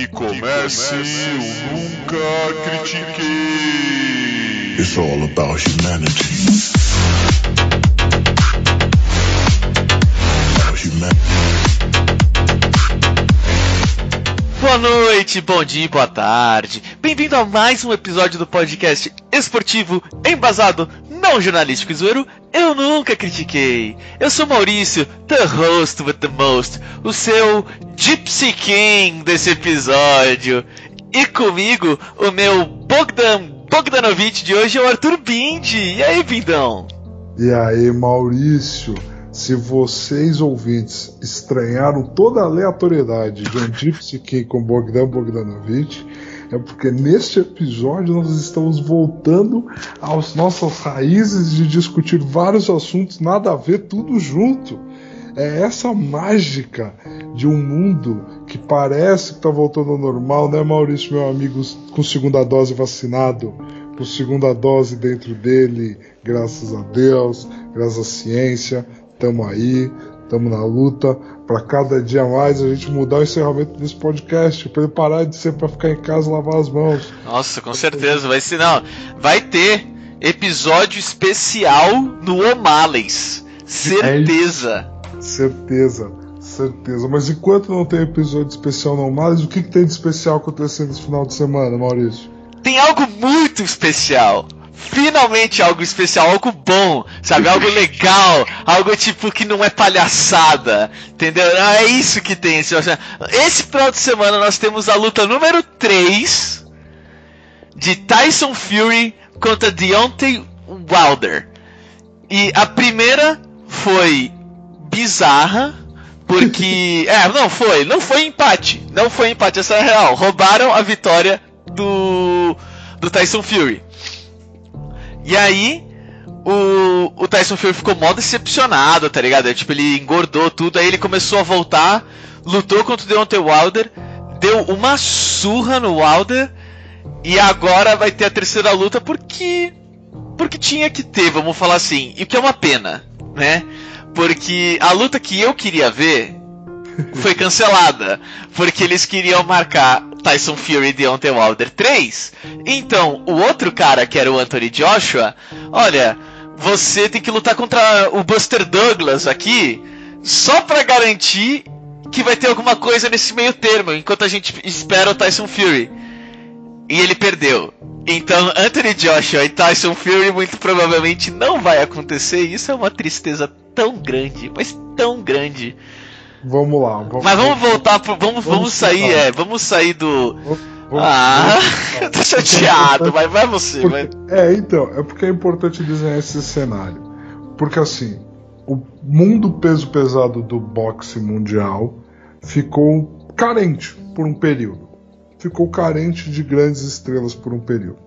Que comece o Nunca Critiquei. It's all about humanity. About humanity. Boa noite, bom dia, boa tarde. Bem-vindo a mais um episódio do podcast esportivo embasado, não jornalístico zoeiro. Eu nunca critiquei. Eu sou Maurício, the host with the most, o seu Gypsy King desse episódio. E comigo, o meu Bogdan Bogdanovic de hoje é o Arthur Bindi. E aí, Bindão? E aí, Maurício, se vocês ouvintes estranharam toda a aleatoriedade de um Gypsy King com Bogdan Bogdanovic, é porque neste episódio nós estamos voltando às nossas raízes de discutir vários assuntos, nada a ver, tudo junto. É essa mágica de um mundo que parece que está voltando ao normal, né, Maurício, meu amigo, com segunda dose vacinado, com segunda dose dentro dele, graças a Deus, graças à ciência, estamos aí, estamos na luta para cada dia mais a gente mudar o encerramento desse podcast, para ele parar de ser para ficar em casa e lavar as mãos. Nossa, com certeza, vai ser não, vai ter episódio especial no O'Malley's. Certeza. É certeza, certeza. Mas enquanto não tem episódio especial no O'Malley's, o que, que tem de especial acontecendo esse final de semana, Maurício? Tem algo muito especial finalmente algo especial, algo bom, sabe? Algo legal, algo tipo que não é palhaçada, entendeu? É isso que tem. Esse final de semana nós temos a luta número 3 de Tyson Fury contra Deontay Wilder. E a primeira foi bizarra, porque. É, não foi, não foi empate. Não foi empate, essa é real. Roubaram a vitória do, do Tyson Fury. E aí, o, o Tyson Fury ficou mó decepcionado, tá ligado? Tipo, ele engordou tudo, aí ele começou a voltar, lutou contra o Deontay Wilder, deu uma surra no Wilder, e agora vai ter a terceira luta porque. Porque tinha que ter, vamos falar assim. E o que é uma pena, né? Porque a luta que eu queria ver foi cancelada. Porque eles queriam marcar Tyson Fury e Deontay Wilder 3. Então, o outro cara, que era o Anthony Joshua, olha, você tem que lutar contra o Buster Douglas aqui, só para garantir que vai ter alguma coisa nesse meio termo, enquanto a gente espera o Tyson Fury. E ele perdeu. Então, Anthony Joshua e Tyson Fury muito provavelmente não vai acontecer. Isso é uma tristeza tão grande, mas tão grande. Vamos lá. Vamos, Mas vamos voltar pro. Vamos, vamos, vamos sair, é. Vamos sair do. Vamos, ah, eu tô chateado, mas vai você. Porque, vai. É, então, é porque é importante desenhar esse cenário. Porque assim, o mundo peso pesado do boxe mundial ficou carente por um período. Ficou carente de grandes estrelas por um período.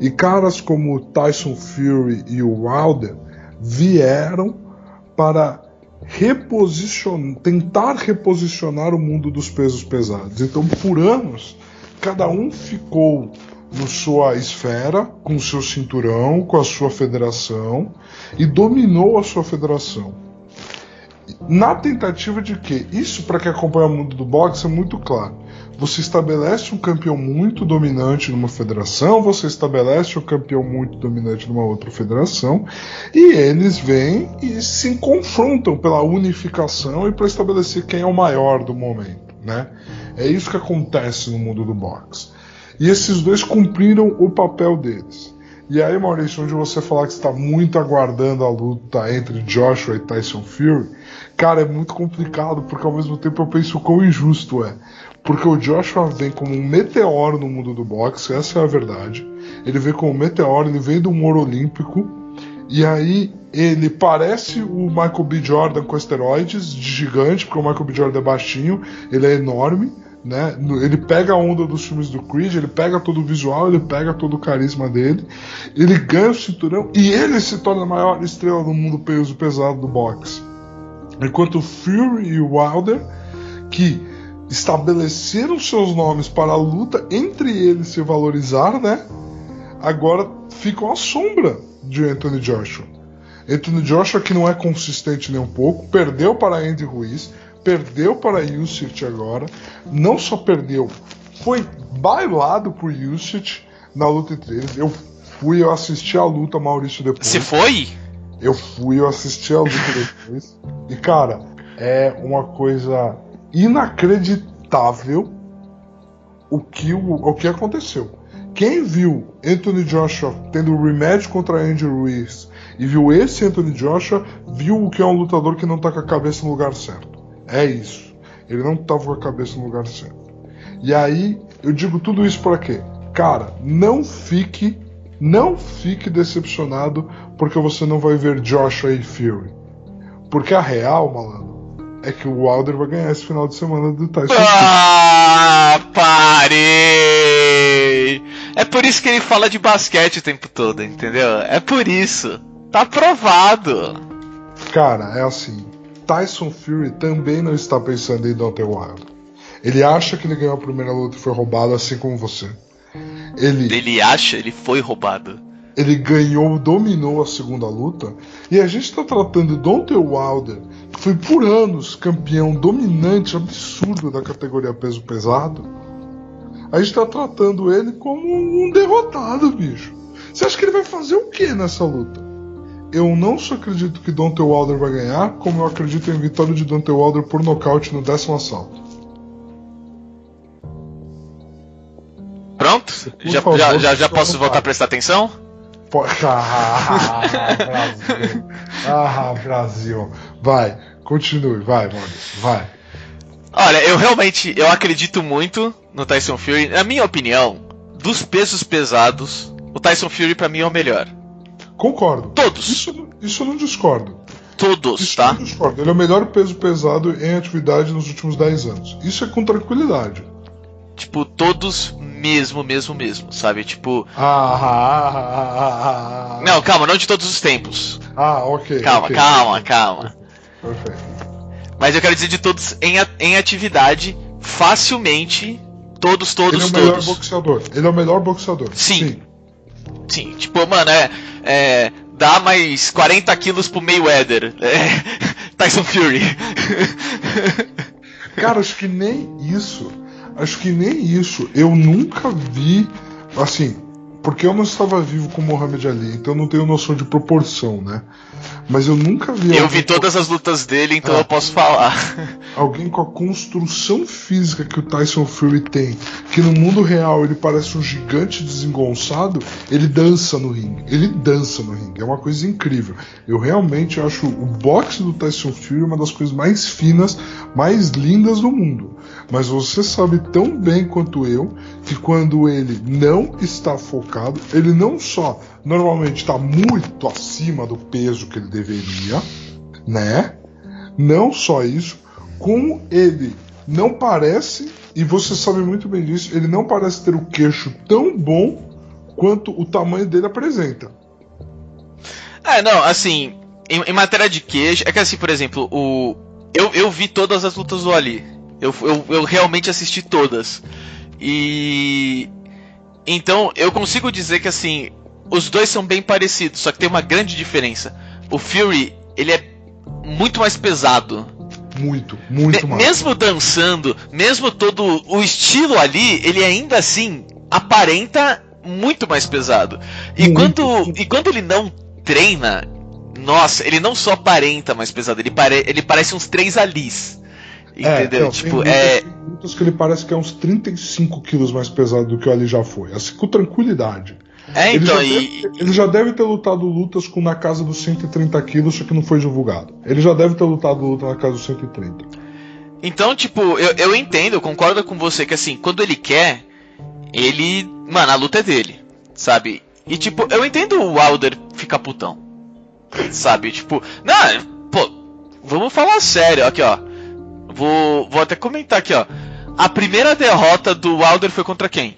E caras como Tyson Fury e o Wilder vieram para tentar reposicionar o mundo dos pesos pesados. Então, por anos, cada um ficou na sua esfera, com o seu cinturão, com a sua federação e dominou a sua federação. Na tentativa de que isso para quem acompanha o mundo do boxe é muito claro você estabelece um campeão muito dominante numa federação, você estabelece um campeão muito dominante numa outra federação, e eles vêm e se confrontam pela unificação e para estabelecer quem é o maior do momento, né? É isso que acontece no mundo do boxe. E esses dois cumpriram o papel deles. E aí, Maurício, onde você falar que está muito aguardando a luta entre Joshua e Tyson Fury, cara, é muito complicado, porque ao mesmo tempo eu penso o quão injusto é. Porque o Joshua vem como um meteoro no mundo do boxe, essa é a verdade. Ele vem como um meteoro, ele vem do humor olímpico, e aí ele parece o Michael B. Jordan com esteroides, de gigante, porque o Michael B. Jordan é baixinho, ele é enorme, né? Ele pega a onda dos filmes do Creed, ele pega todo o visual, ele pega todo o carisma dele, ele ganha o cinturão e ele se torna a maior estrela do mundo peso pesado do boxe. Enquanto Fury e Wilder, que estabeleceram seus nomes para a luta entre eles se valorizar, né? Agora ficam à sombra de Anthony Joshua. Anthony Joshua que não é consistente nem um pouco, perdeu para Andy Ruiz, perdeu para Usyk agora, não só perdeu, foi bailado por Yusuke na luta entre eles. Eu fui, eu assisti a luta, Maurício, depois. Você foi? Eu fui, eu assisti a luta depois. E, cara, é uma coisa inacreditável o que, o, o que aconteceu. Quem viu Anthony Joshua tendo rematch contra Andy Ruiz e viu esse Anthony Joshua, viu o que é um lutador que não tá com a cabeça no lugar certo. É isso. Ele não tava com a cabeça no lugar certo. E aí, eu digo tudo isso para quê? Cara, não fique, não fique decepcionado porque você não vai ver Joshua e Fury. Porque a real, malandro, é que o Wilder vai ganhar esse final de semana do Tyson Fury. Ah, parei! É por isso que ele fala de basquete o tempo todo, entendeu? É por isso. Tá provado. Cara, é assim. Tyson Fury também não está pensando em Deontay Wilder. Ele acha que ele ganhou a primeira luta e foi roubado, assim como você. Ele, Ele acha, ele foi roubado. ele ganhou, dominou a segunda luta. E a gente está tratando Deontay Wilder, que foi por anos campeão dominante, absurdo da categoria peso pesado. A gente está tratando ele como um derrotado, bicho. Você acha que ele vai fazer o que nessa luta? Eu não só acredito que Deontay Wilder vai ganhar, como eu acredito em vitória de Deontay Wilder por nocaute no décimo assalto. Pronto? Já, favor, já, já, já posso voltar a prestar atenção? Ah, Brasil. Ah, Brasil. Vai, continue, vai, mano. Vai. Olha, eu realmente eu acredito muito no Tyson Fury. Na minha opinião, dos pesos pesados, o Tyson Fury pra mim é o melhor. Concordo. Todos. Isso, isso eu não discordo. Todos, Isso eu tá? não discordo. Ele é o melhor peso pesado em atividade nos últimos 10 anos. Isso é com tranquilidade. Tipo, todos mesmo, mesmo, mesmo, sabe? Tipo. Ah, ah, ah, ah. Não, calma, não de todos os tempos. Ah, ok. Calma, ok. calma, calma. Perfeito. Mas eu quero dizer de todos em, em atividade, facilmente. Todos, Ele é todos, o melhor todos. boxeador. Ele é o melhor boxeador. Sim. Sim, tipo, mano, é. é dá mais 40 quilos pro Mayweather. É, Tyson Fury. Cara, acho que nem isso. Acho que nem isso. Eu nunca vi. Assim, porque eu não estava vivo com Muhammad Ali, então eu não tenho noção de proporção, né? Mas eu nunca vi. eu vi todas as lutas dele, então Ah. eu posso falar. alguém com a construção física que o Tyson Fury tem, que no mundo real ele parece um gigante desengonçado, ele dança no ringue. Ele dança no ringue. É uma coisa incrível. Eu realmente acho o boxe do Tyson Fury uma das coisas mais finas, mais lindas do mundo. Mas você sabe tão bem quanto eu que quando ele não está focado, ele não só normalmente está muito acima do peso que ele deveria, né? Não só isso, como ele não parece, e você sabe muito bem disso, ele não parece ter o queixo tão bom quanto o tamanho dele apresenta. É, não, assim, em, em matéria de queijo, é que assim, por exemplo, o. Eu, eu vi todas as lutas do Ali. Eu, eu, eu realmente assisti todas. E. Então, eu consigo dizer que assim, os dois são bem parecidos, só que tem uma grande diferença. O Fury, ele é muito mais pesado. Muito, muito Me- mais. mesmo dançando, mesmo todo o estilo ali, ele ainda assim aparenta muito mais pesado. E Muito. quando e quando ele não treina, nossa, ele não só aparenta mais pesado, ele, pare, ele parece uns três alis. Entendeu? não, tipo, é. lutas, tem lutas que ele parece que é uns 35 quilos mais pesado do que o Ali já foi. Assim, com tranquilidade. É, ele, então, já e. deve, ele já deve ter lutado lutas com na casa dos 130 quilos, só que não foi divulgado. Ele já deve ter lutado luta na casa dos 130. Então, tipo, eu, eu entendo, eu concordo com você que assim, quando ele quer, ele. Mano, a luta é dele, sabe? E tipo, eu entendo o Wilder ficar putão. Sabe? Tipo, não, pô, vamos falar sério, aqui ó. Vou, vou até comentar aqui, ó. A primeira derrota do Wilder foi contra quem?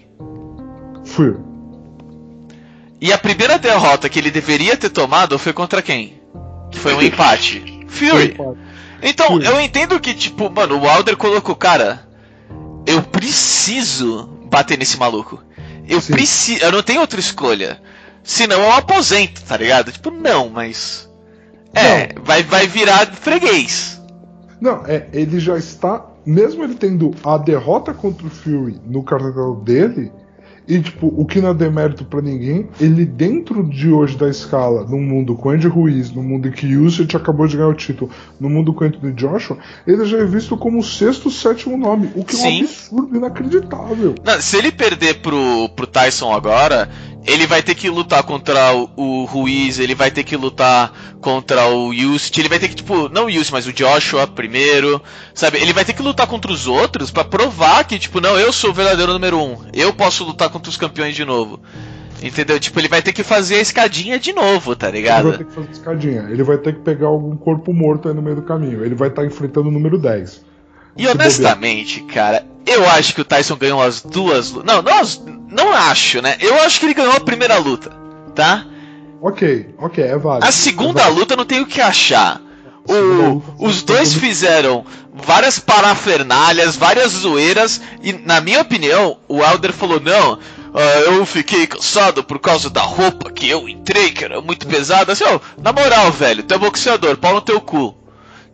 Fui. E a primeira derrota que ele deveria ter tomado foi contra quem? Que foi um empate. Fury. Então, Fury. eu entendo que, tipo, mano, o Wilder colocou, cara, eu preciso bater nesse maluco. Eu Sim. preciso. Eu não tenho outra escolha. Senão eu aposento, tá ligado? Tipo, não, mas. É, vai, vai virar freguês. Não, é, ele já está. Mesmo ele tendo a derrota contra o Fury no cartão dele, e, tipo, o que não é demérito pra ninguém, ele dentro de hoje da escala, num mundo com Andy Ruiz, no mundo em que Usage acabou de ganhar o título, no mundo com Anthony Joshua, ele já é visto como o sexto, sétimo nome, o que é um Sim. absurdo, inacreditável. Não, se ele perder pro, pro Tyson agora, ele vai ter que lutar contra o, o Ruiz, ele vai ter que lutar contra o Yust, ele vai ter que, tipo, não o Yust, mas o Joshua primeiro, sabe? Ele vai ter que lutar contra os outros pra provar que, tipo, não, eu sou o verdadeiro número um, eu posso lutar contra os campeões de novo. Entendeu? Tipo, ele vai ter que fazer a escadinha de novo, tá Ele vai ligado? ter que fazer escadinha, ele vai ter que pegar algum corpo morto aí no meio do caminho, ele vai estar enfrentando o número 10. E honestamente, cara, eu acho que o Tyson ganhou as duas. Não, não, não acho, né? Eu acho que ele ganhou a primeira luta, tá? Ok, ok, é válido. A segunda é válido. luta não tem o que achar. O- os dois fizeram várias parafernalhas, várias zoeiras, e na minha opinião, o Elder falou: não, ah, eu fiquei cansado por causa da roupa que eu entrei, que era muito pesada. Assim, ó, na moral, velho, tu é boxeador, pau no teu cu.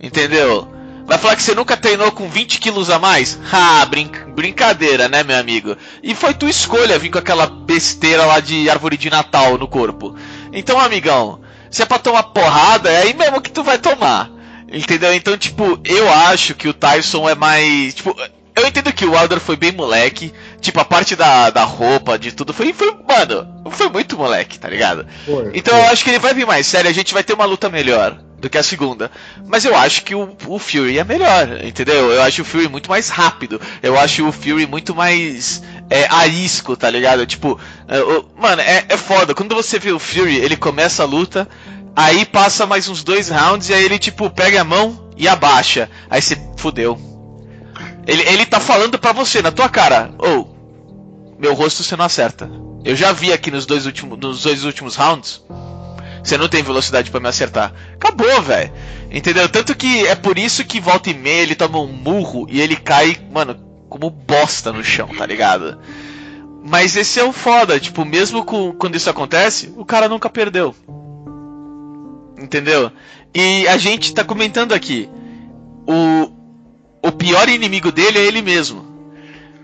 Entendeu? Vai falar que você nunca treinou com 20 quilos a mais? Ah, brin brincadeira, né, meu amigo? E foi tua escolha vir com aquela besteira lá de árvore de Natal no corpo. Então, amigão, se é pra tomar porrada, é aí mesmo que tu vai tomar. Entendeu? Então, tipo, eu acho que o Tyson é mais. Tipo, eu entendo que o Wilder foi bem moleque. Tipo, a parte da, da roupa, de tudo, foi, foi. Mano, foi muito moleque, tá ligado? Foi, Então foi. eu acho que ele vai vir mais sério, a gente vai ter uma luta melhor do que a segunda. Mas eu acho que o, o Fury é melhor, entendeu? Eu acho o Fury muito mais rápido. Eu acho o Fury muito mais é, arisco, tá ligado? Tipo, é, o- mano, é, é foda. Quando você vê o Fury, ele começa a luta, aí passa mais uns dois rounds e aí ele, tipo, pega a mão e abaixa. Aí você fudeu. Ele, ele tá falando pra você, na tua cara, ou meu rosto você não acerta. Eu já vi aqui nos dois últimos, nos dois últimos rounds. Você não tem velocidade pra me acertar. Acabou, velho. Entendeu? Tanto que é por isso que volta e meia ele toma um murro e ele cai, mano, como bosta no chão, tá ligado? Mas esse é o foda, tipo, mesmo com, quando isso acontece, o cara nunca perdeu. Entendeu? E a gente tá comentando aqui. O, o pior inimigo dele é ele mesmo.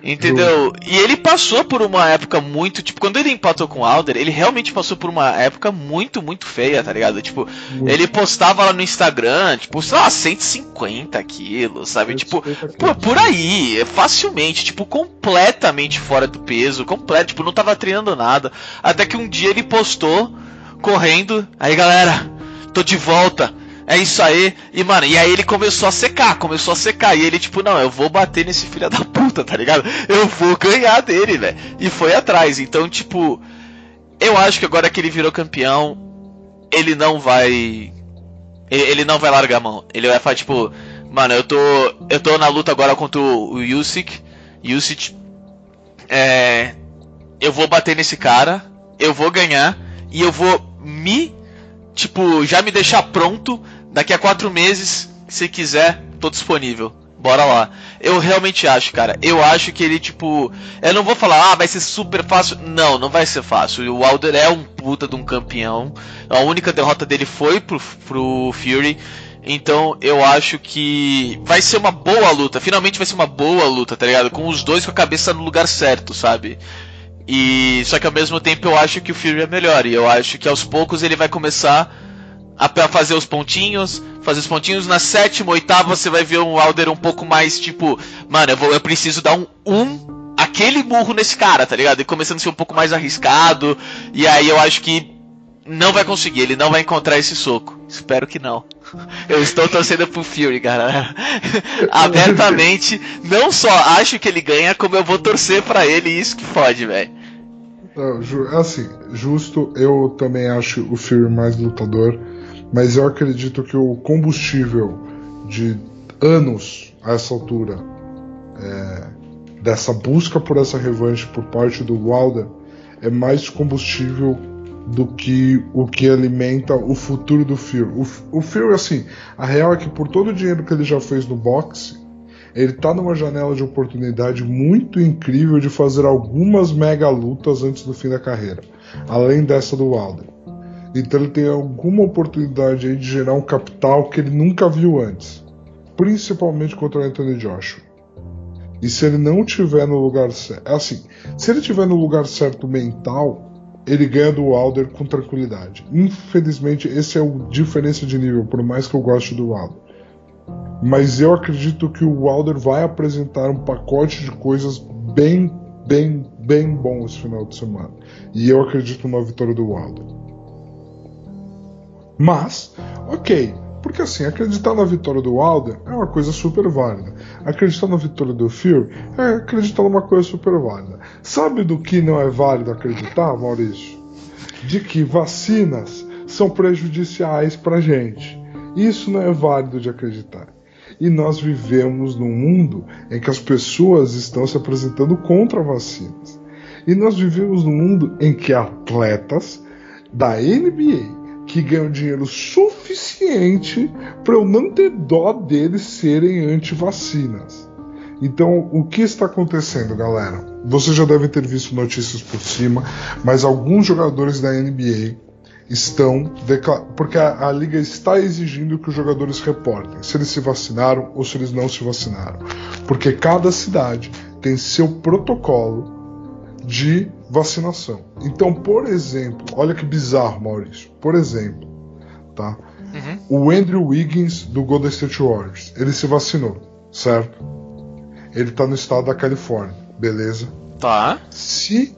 Entendeu? E ele passou por uma época muito. Tipo, quando ele empatou com o Alder, ele realmente passou por uma época muito, muito feia, tá ligado? Tipo, Muito. ele postava lá no Instagram, tipo, sei lá, 150 quilos, sabe? Tipo, Pô, por aí, facilmente, tipo, completamente fora do peso, completo, tipo, não tava treinando nada. Até que um dia ele postou, correndo, aí galera, tô de volta, é isso aí. E, mano, e aí ele começou a secar, começou a secar. E ele, tipo, não, eu vou bater nesse filho da puta, tá ligado? Eu vou ganhar dele, velho. E foi atrás. Então, tipo, eu acho que agora que ele virou campeão, ele não vai. Ele, não vai largar a mão. Ele vai falar, tipo, mano, eu tô. Eu tô na luta agora contra o Usyk. Usyk. É. Eu vou bater nesse cara. Eu vou ganhar. E eu vou me. Tipo, já me deixar pronto. Daqui a quatro meses, se quiser, tô disponível. Bora lá. Eu realmente acho, cara. Eu acho que ele, tipo. Eu não vou falar, ah, vai ser super fácil. Não, não vai ser fácil. O Wilder é um puta de um campeão. A única derrota dele foi pro, pro Fury. Então eu acho que vai ser uma boa luta. Finalmente vai ser uma boa luta, tá ligado? Com os dois com a cabeça no lugar certo, sabe? E só que ao mesmo tempo eu acho que o Fury é melhor. E eu acho que aos poucos ele vai começar a fazer os pontinhos, fazer os pontinhos. Na sétima, oitava, você vai ver um Alder um pouco mais tipo, mano, eu, vou, eu preciso dar um, um, aquele murro nesse cara, tá ligado? E começando a ser um pouco mais arriscado. E aí eu acho que não vai conseguir, ele não vai encontrar esse soco. Espero que não. Eu estou torcendo pro Fury, galera. Abertamente, não só acho que ele ganha, como eu vou torcer pra ele, isso que fode, velho. Assim, justo, eu também acho o Fury mais lutador, mas eu acredito que o combustível de anos a essa altura é, dessa busca por essa revanche por parte do Wilder é mais combustível do que o que alimenta o futuro do Fury. O, o Fury, assim, a real é que por todo o dinheiro que ele já fez no boxe, ele tá numa janela de oportunidade muito incrível de fazer algumas mega lutas antes do fim da carreira, além dessa do Wilder. Então ele tem alguma oportunidade aí de gerar um capital que ele nunca viu antes. principalmente contra o Anthony Joshua. E se ele não tiver no lugar certo, assim, se ele tiver no lugar certo mental, ele ganha do Wilder com tranquilidade. Infelizmente, esse é o diferença de nível, por mais que eu goste do Wilder. Mas eu acredito que o Wilder vai apresentar um pacote de coisas bem, bem, bem bom esse final de semana. E eu acredito numa vitória do Wilder. Mas, ok, porque assim, acreditar na vitória do Wilder é uma coisa super válida. Acreditar na vitória do Fury é acreditar numa coisa super válida. Sabe do que não é válido acreditar, Maurício? De que vacinas são prejudiciais pra gente. Isso não é válido de acreditar. E nós vivemos num mundo em que as pessoas estão se apresentando contra vacinas. E nós vivemos num mundo em que atletas da NBA que ganham dinheiro suficiente para eu não ter dó deles serem anti-vacinas. Então, o que está acontecendo, galera? Você já deve ter visto notícias por cima, mas alguns jogadores da NBA estão porque a, a, liga está exigindo que os jogadores reportem se eles se vacinaram ou se eles não se vacinaram, porque cada cidade tem seu protocolo de vacinação. Então, por exemplo, olha que bizarro, Maurício. Por exemplo, tá? Uhum. O Andrew Wiggins do Golden State Warriors, ele se vacinou, certo? Ele tá no estado da Califórnia, beleza? Tá. Se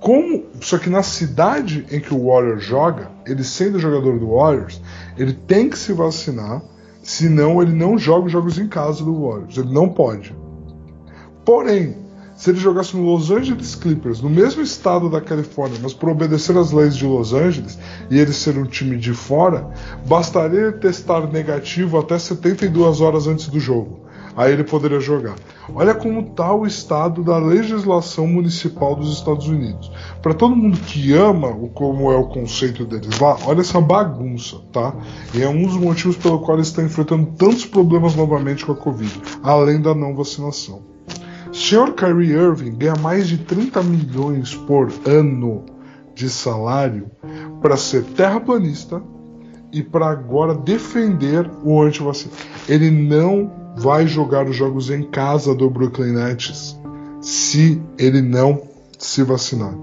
como, só que na cidade em que o Warriors joga, ele sendo jogador do Warriors, ele tem que se vacinar, senão ele não joga os jogos em casa do Warriors, ele não pode. Porém, se ele jogasse no Los Angeles Clippers, no mesmo estado da Califórnia, mas por obedecer às leis de Los Angeles e ele ser um time de fora, bastaria testar negativo até 72 horas antes do jogo. Aí ele poderia jogar. Olha como está o estado da legislação municipal dos Estados Unidos. Para todo mundo que ama o como é o conceito deles lá, olha essa bagunça, tá? E é um dos motivos pelo qual eles estão enfrentando tantos problemas novamente com a Covid, além da não vacinação. Sr. Kyrie Irving ganha mais de 30 milhões por ano de salário para ser terraplanista e para agora defender o antivacina. Ele não vai jogar os jogos em casa do Brooklyn Nets se ele não se vacinar.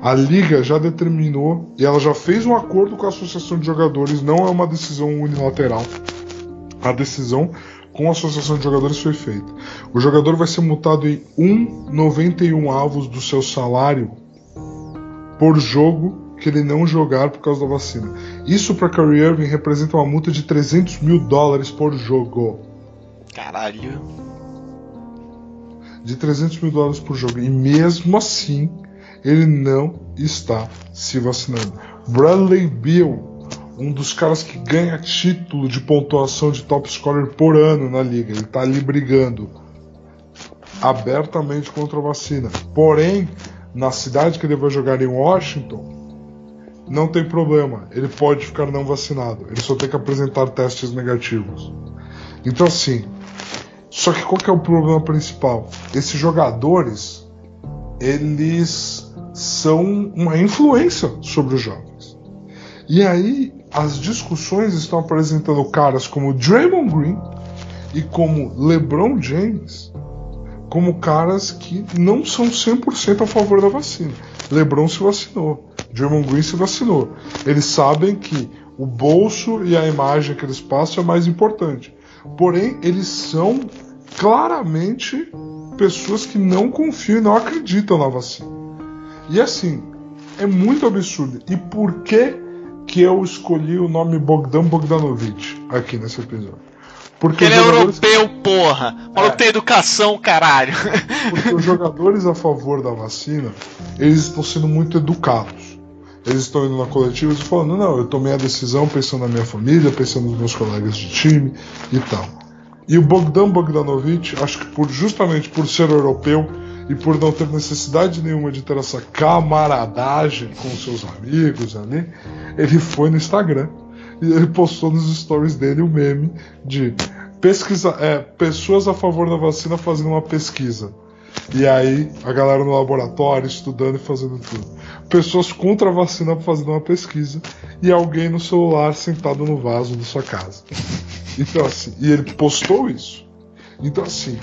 A liga já determinou e ela já fez um acordo com a associação de jogadores, não é uma decisão unilateral. A decisão com a associação de jogadores foi feita. O jogador vai ser multado em 1,91 avos do seu salário por jogo que ele não jogar por causa da vacina. Isso para Kyrie Irving representa uma multa de 300 mil dólares por jogo. Caralho. De 300 mil dólares por jogo. E mesmo assim, ele não está se vacinando. Bradley Bill um dos caras que ganha título de pontuação de top scorer por ano na liga. Ele tá ali brigando abertamente contra a vacina. Porém, na cidade que ele vai jogar em Washington, não tem problema. Ele pode ficar não vacinado. Ele só tem que apresentar testes negativos. Então, assim. Só que qual que é o problema principal? Esses jogadores, eles são uma influência sobre os jovens. E aí as discussões estão apresentando caras como Draymond Green e como LeBron James como caras que não são 100% a favor da vacina. LeBron se vacinou, Draymond Green se vacinou. Eles sabem que o bolso e a imagem que eles passam é mais importante. Porém, eles são claramente pessoas que não confiam e não acreditam na vacina. E assim, é muito absurdo. E por que que eu escolhi o nome Bogdan Bogdanovic aqui nesse episódio. Porque ele é europeu, porra. Maluco é. tem educação, caralho. Porque os jogadores a favor da vacina, eles estão sendo muito educados. Eles estão indo na coletiva e falando, não, eu tomei a decisão pensando na minha família, pensando nos meus colegas de time e tal. E o Bogdan Bogdanovic, acho que por, justamente por ser europeu, e por não ter necessidade nenhuma de ter essa camaradagem com seus amigos ali, ele foi no Instagram e ele postou nos stories dele o um meme de pesquisa, é, pessoas a favor da vacina fazendo uma pesquisa. E aí, a galera no laboratório estudando e fazendo tudo. Pessoas contra a vacina fazendo uma pesquisa e alguém no celular sentado no vaso da sua casa. Então, assim, e ele postou isso. Então, assim,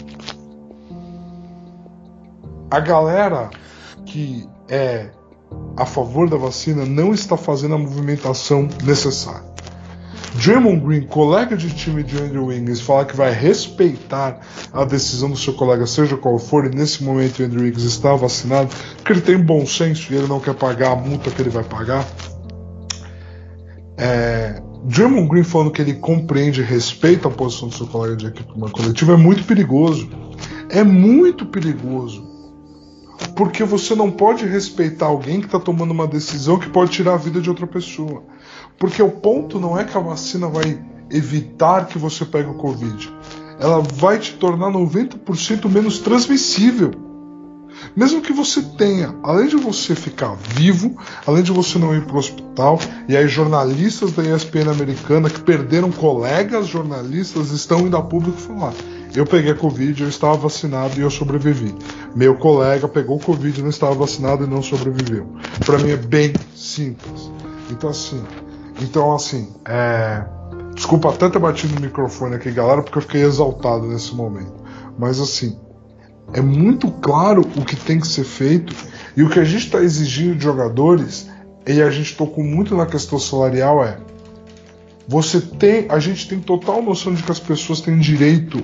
a galera que é a favor da vacina não está fazendo a movimentação necessária. Draymond Green, colega de time de Andrew Wiggins, fala que vai respeitar a decisão do seu colega, seja qual for, e nesse momento o Andrew Wiggins está vacinado, que ele tem bom senso e ele não quer pagar a multa que ele vai pagar. É, Draymond Green falando que ele compreende e respeita a posição do seu colega de equipe coletiva é muito perigoso. É muito perigoso. Porque você não pode respeitar alguém que está tomando uma decisão que pode tirar a vida de outra pessoa. Porque o ponto não é que a vacina vai evitar que você pegue o Covid. Ela vai te tornar 90% menos transmissível. Mesmo que você tenha, além de você ficar vivo, além de você não ir para o hospital, e aí jornalistas da ESPN americana que perderam colegas jornalistas estão indo a público falar: eu peguei Covid, eu estava vacinado e eu sobrevivi. Meu colega pegou Covid, não estava vacinado e não sobreviveu. Para mim é bem simples. Então assim, então assim, é... desculpa até ter batido no microfone aqui, galera, porque eu fiquei exaltado nesse momento. Mas assim, é muito claro o que tem que ser feito e o que a gente está exigindo de jogadores e a gente tocou muito na questão salarial é você tem, a gente tem total noção de que as pessoas têm direito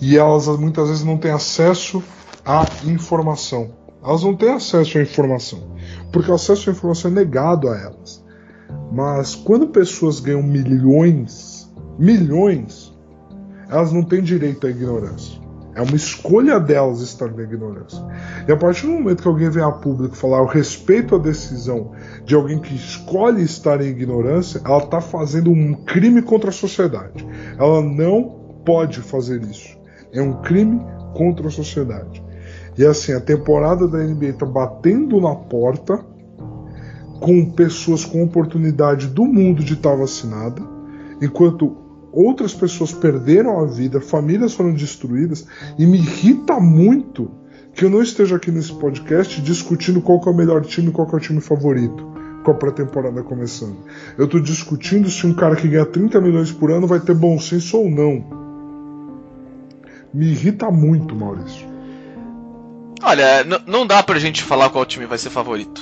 e elas muitas vezes não têm acesso à informação. Elas não têm acesso à informação, porque o acesso à informação é negado a elas. Mas quando pessoas ganham milhões, milhões, elas não têm direito à ignorância. É uma escolha delas estar na ignorância. E a partir do momento que alguém vem a público falar eu respeito a decisão de alguém que escolhe estar em ignorância, ela está fazendo um crime contra a sociedade. Ela não pode fazer isso. É um crime contra a sociedade. E assim, a temporada da NBA está batendo na porta com pessoas com oportunidade do mundo de estar vacinada, enquanto outras pessoas perderam a vida, famílias foram destruídas, e me irrita muito que eu não esteja aqui nesse podcast discutindo qual é o melhor time qual é o time favorito com a pré-temporada começando. Eu estou discutindo se um cara que ganha 30 milhões por ano vai ter bom senso ou não. Me irrita muito, Maurício. Olha, não dá pra gente falar qual time vai ser favorito.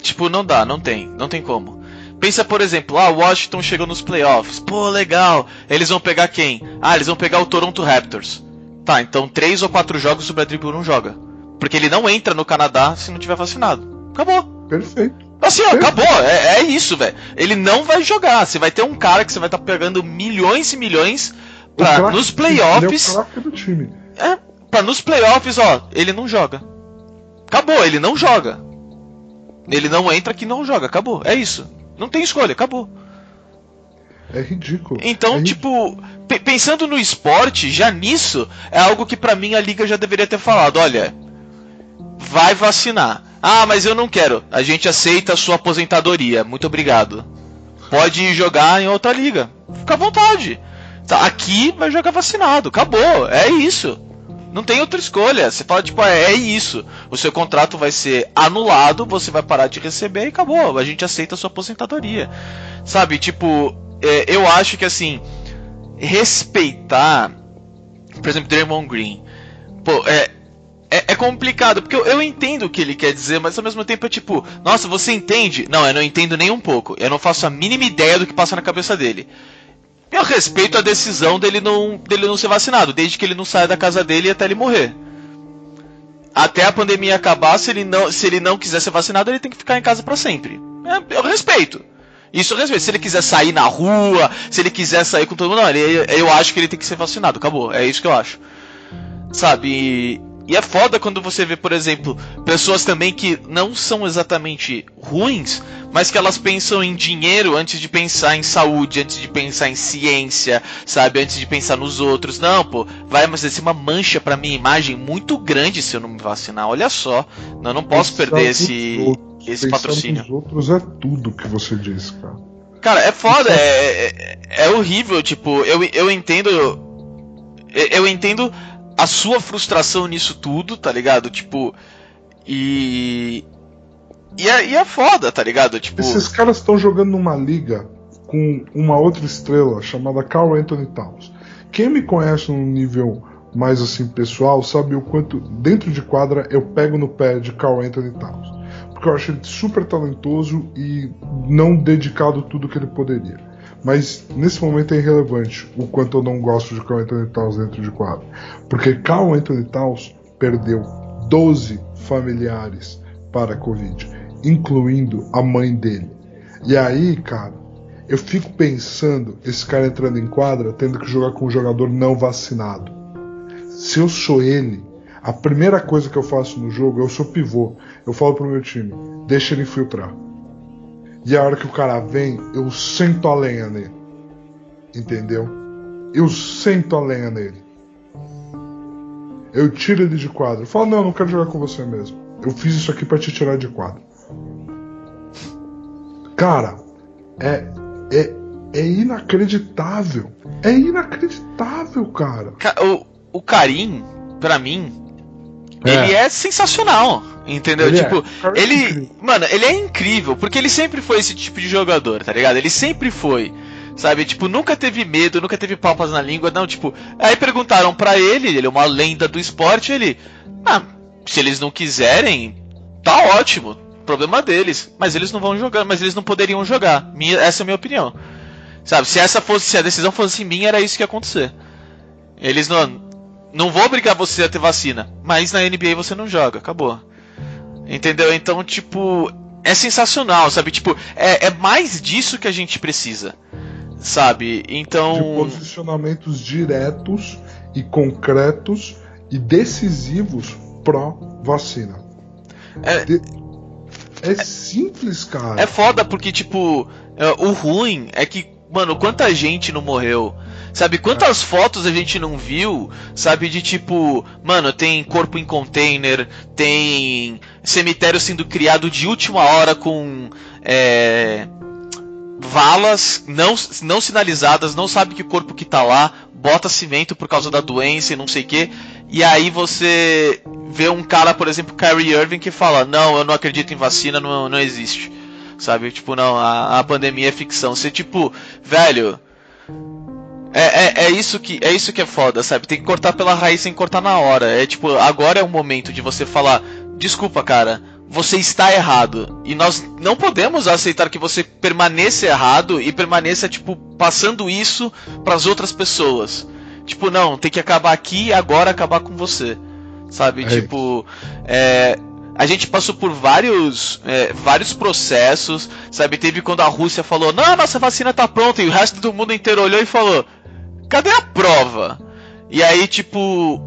Tipo, não dá, não tem, não tem como. Pensa, por exemplo, ah, Washington chegou nos playoffs. Pô, legal. Eles vão pegar quem? Ah, eles vão pegar o Toronto Raptors. Tá, então três ou quatro jogos o Bradley Beal não joga. Porque ele não entra no Canadá se não tiver vacinado. Acabou. Perfeito. Assim, ó, acabou. É, é isso, velho. Ele não vai jogar. Você vai ter um cara que você vai estar tá pegando milhões e milhões pra nos playoffs. Ele é do time. É, pra nos playoffs, ó, ele não joga. Acabou, ele não joga. Ele não entra que não joga. Acabou. É isso. Não tem escolha, acabou. É ridículo. Então, é tipo, pensando no esporte, já nisso, é algo que para mim a liga já deveria ter falado, olha, vai vacinar. Ah, mas eu não quero. A gente aceita a sua aposentadoria. Muito obrigado. Pode ir jogar em outra liga. Fica à vontade. Tá, aqui vai jogar vacinado. Acabou. É isso. Não tem outra escolha. Você fala, tipo, é, é, isso. O seu contrato vai ser anulado, você vai parar de receber e acabou. A gente aceita a sua aposentadoria. Sabe, tipo, é, eu acho que assim, respeitar, por exemplo, Draymond Green. Pô, é, é, é, complicado, porque eu, eu, entendo o que ele quer dizer, mas ao mesmo tempo é tipo, nossa, você entende? Não, eu não entendo nem um pouco. Eu não faço a mínima ideia do que passa na cabeça dele. Eu respeito a decisão dele não, dele não ser vacinado, desde que ele não saia da casa dele até ele morrer. Até a pandemia acabar, se ele não, se ele não quiser ser vacinado, ele tem que ficar em casa para sempre. É, eu respeito. Isso eu respeito. Se ele quiser sair na rua, se ele quiser sair com todo mundo, não, ele, eu acho que ele tem que ser vacinado. Acabou. É isso que eu acho. Sabe? E é foda quando você vê, por exemplo, pessoas também que não são exatamente ruins, mas que elas pensam em dinheiro antes de pensar em saúde, antes de pensar em ciência, sabe? Antes de pensar nos outros. Não, pô, vai mas ser uma mancha para minha imagem muito grande se eu não me vacinar. Olha só, eu não posso perder esse, esse patrocínio. Os outros é tudo que você diz, cara. Cara, é foda, é, é, é horrível, tipo, eu, eu entendo. Eu entendo a sua frustração nisso tudo, tá ligado? Tipo, e. E é, e é foda, tá ligado? Tipo. Esses caras estão jogando numa liga com uma outra estrela chamada Carl Anthony Towns. Quem me conhece num nível mais assim pessoal sabe o quanto dentro de quadra eu pego no pé de Carl Anthony Towns. Porque eu acho ele super talentoso e não dedicado tudo que ele poderia. Mas nesse momento é irrelevante o quanto eu não gosto de Carl Anthony Towns dentro de quadra. Porque Carl Anthony Towns perdeu 12 familiares para a Covid, incluindo a mãe dele. E aí, cara, eu fico pensando esse cara entrando em quadra tendo que jogar com um jogador não vacinado. Se eu sou ele, a primeira coisa que eu faço no jogo, eu sou pivô. Eu falo pro meu time, deixa ele infiltrar. E a hora que o cara vem, eu sento a lenha nele. Entendeu? Eu sento a lenha nele. Eu tiro ele de quadro. Eu falo, não, eu não quero jogar com você mesmo. Eu fiz isso aqui para te tirar de quadro. Cara, é, é, é inacreditável. É inacreditável, cara. O, o Karim, pra mim, é. ele é sensacional. Entendeu? Ele tipo, é. ele. Mano, ele é incrível, porque ele sempre foi esse tipo de jogador, tá ligado? Ele sempre foi. Sabe, tipo, nunca teve medo, nunca teve papas na língua, não, tipo. Aí perguntaram para ele, ele é uma lenda do esporte, ele. Ah, se eles não quiserem, tá ótimo. Problema deles. Mas eles não vão jogar, mas eles não poderiam jogar. Minha, essa é a minha opinião. Sabe, se essa fosse, se a decisão fosse minha, era isso que ia acontecer. Eles não. Não vou obrigar você a ter vacina, mas na NBA você não joga, acabou. Entendeu? Então, tipo, é sensacional, sabe? Tipo, é, é mais disso que a gente precisa sabe? Então. De posicionamentos diretos e concretos e decisivos pró-vacina. É... De... é simples, cara. É foda porque, tipo, é, o ruim é que, mano, quanta gente não morreu. Sabe, quantas é. fotos a gente não viu, sabe, de tipo, mano, tem corpo em container, tem cemitério sendo criado de última hora com é, valas não, não sinalizadas, não sabe que corpo que tá lá, bota cimento por causa da doença e não sei o que. E aí você vê um cara, por exemplo, Kyrie Irving, que fala: Não, eu não acredito em vacina, não, não existe. Sabe? Tipo, não, a, a pandemia é ficção. Você, tipo, velho. É, é, é, isso que, é isso que é foda, sabe? Tem que cortar pela raiz sem cortar na hora. É tipo, agora é o momento de você falar: Desculpa, cara você está errado. E nós não podemos aceitar que você permaneça errado e permaneça, tipo, passando isso para as outras pessoas. Tipo, não, tem que acabar aqui e agora acabar com você. Sabe? É tipo, é, a gente passou por vários, é, vários processos, sabe? Teve quando a Rússia falou, não, nossa vacina tá pronta, e o resto do mundo inteiro olhou e falou, cadê a prova? E aí, tipo,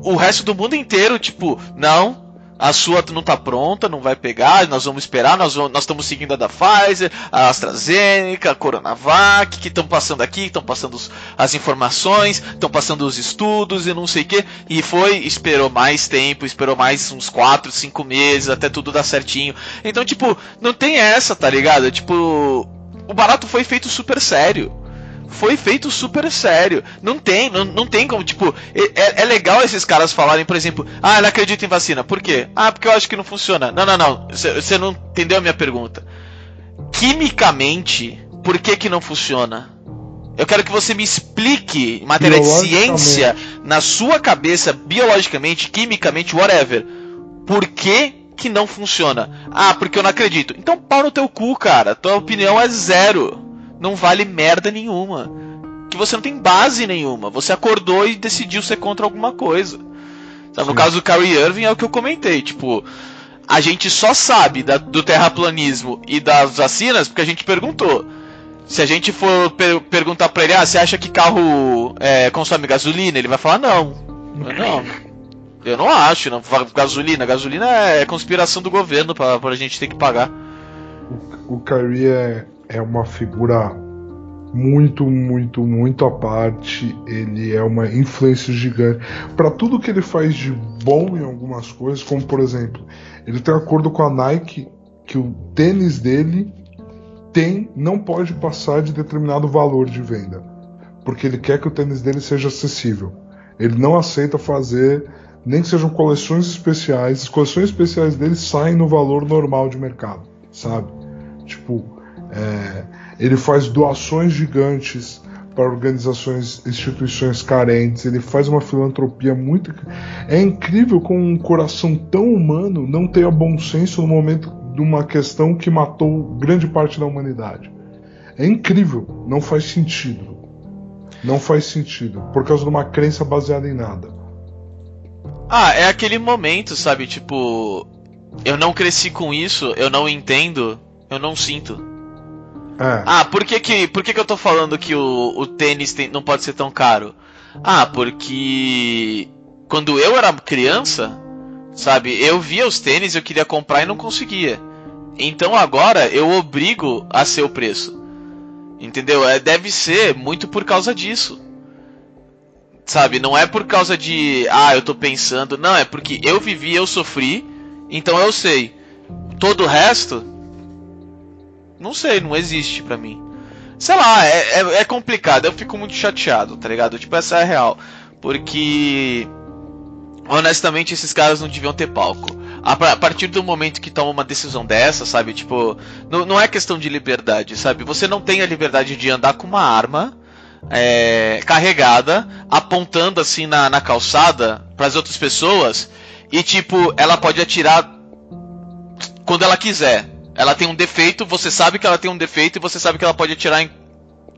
o resto do mundo inteiro, tipo, não, a sua não está pronta, não vai pegar, nós vamos esperar, nós, vamos, nós estamos seguindo a da Pfizer, a AstraZeneca, a Coronavac, que estão passando aqui, estão passando os, as informações, estão passando os estudos e não sei o que, e foi, esperou mais tempo, esperou mais uns 4, 5 meses, até tudo dar certinho. Então, tipo, não tem essa, tá ligado? Tipo, o barato foi feito super sério foi feito super sério. Não tem, não, não tem como, tipo, é, é legal esses caras falarem, por exemplo, ah, ela acredita em vacina. Por quê? Ah, porque eu acho que não funciona. Não, não, não. Você não entendeu a minha pergunta. Quimicamente, por que que não funciona? Eu quero que você me explique, em matéria de ciência, na sua cabeça, biologicamente, quimicamente, whatever. Por que que não funciona? Ah, porque eu não acredito. Então pau no teu cu, cara. Tua opinião é zero não vale merda nenhuma. Que você não tem base nenhuma. Você acordou e decidiu ser contra alguma coisa. Sabe, no caso do Kyrie Irving é o que eu comentei, tipo, a gente só sabe da, do terraplanismo e das vacinas porque a gente perguntou. Se a gente for per perguntar pra ele, ah, você acha que carro é, consome gasolina? Ele vai falar, não. Não. Eu não acho, não. Gasolina. Gasolina é conspiração do governo pra, pra gente ter que pagar. O, o Kyrie é, é uma figura muito, muito, muito à parte. Ele é uma influência gigante para tudo que ele faz de bom em algumas coisas, como por exemplo, ele tem um acordo com a Nike que o tênis dele tem não pode passar de determinado valor de venda, porque ele quer que o tênis dele seja acessível. Ele não aceita fazer, nem que sejam coleções especiais. As coleções especiais dele saem no valor normal de mercado, sabe? Tipo, é, ele faz doações gigantes para organizações, instituições carentes. Ele faz uma filantropia muito. É incrível como um coração tão humano não tenha bom senso no momento de uma questão que matou grande parte da humanidade. É incrível, não faz sentido. Não faz sentido, por causa de uma crença baseada em nada. Ah, é aquele momento, sabe? Tipo, eu não cresci com isso, eu não entendo, eu não sinto. É. Ah, por que que, por que, que eu tô falando que o, o tênis tem- não pode ser tão caro? Ah, porque quando eu era criança, sabe, eu via os tênis, eu queria comprar e não conseguia. Então agora eu obrigo a ser o preço. Entendeu? É, deve ser muito por causa disso. Sabe, não é por causa de, ah, eu tô pensando, não, é porque eu vivi, eu sofri, então eu sei. Todo o resto, não sei, não existe pra mim. Sei lá, é, é, é complicado, eu fico muito chateado, tá ligado? Tipo, essa é a real. Porque, honestamente, esses caras não deviam ter palco. A, pa- a partir do momento que toma uma decisão dessa, sabe? Tipo, não, não é questão de liberdade, sabe? Você não tem a liberdade de andar com uma arma é, carregada, apontando assim na, na calçada para as outras pessoas e tipo, ela pode atirar quando ela quiser. Ela tem um defeito, você sabe que ela tem um defeito e você sabe que ela pode atirar em,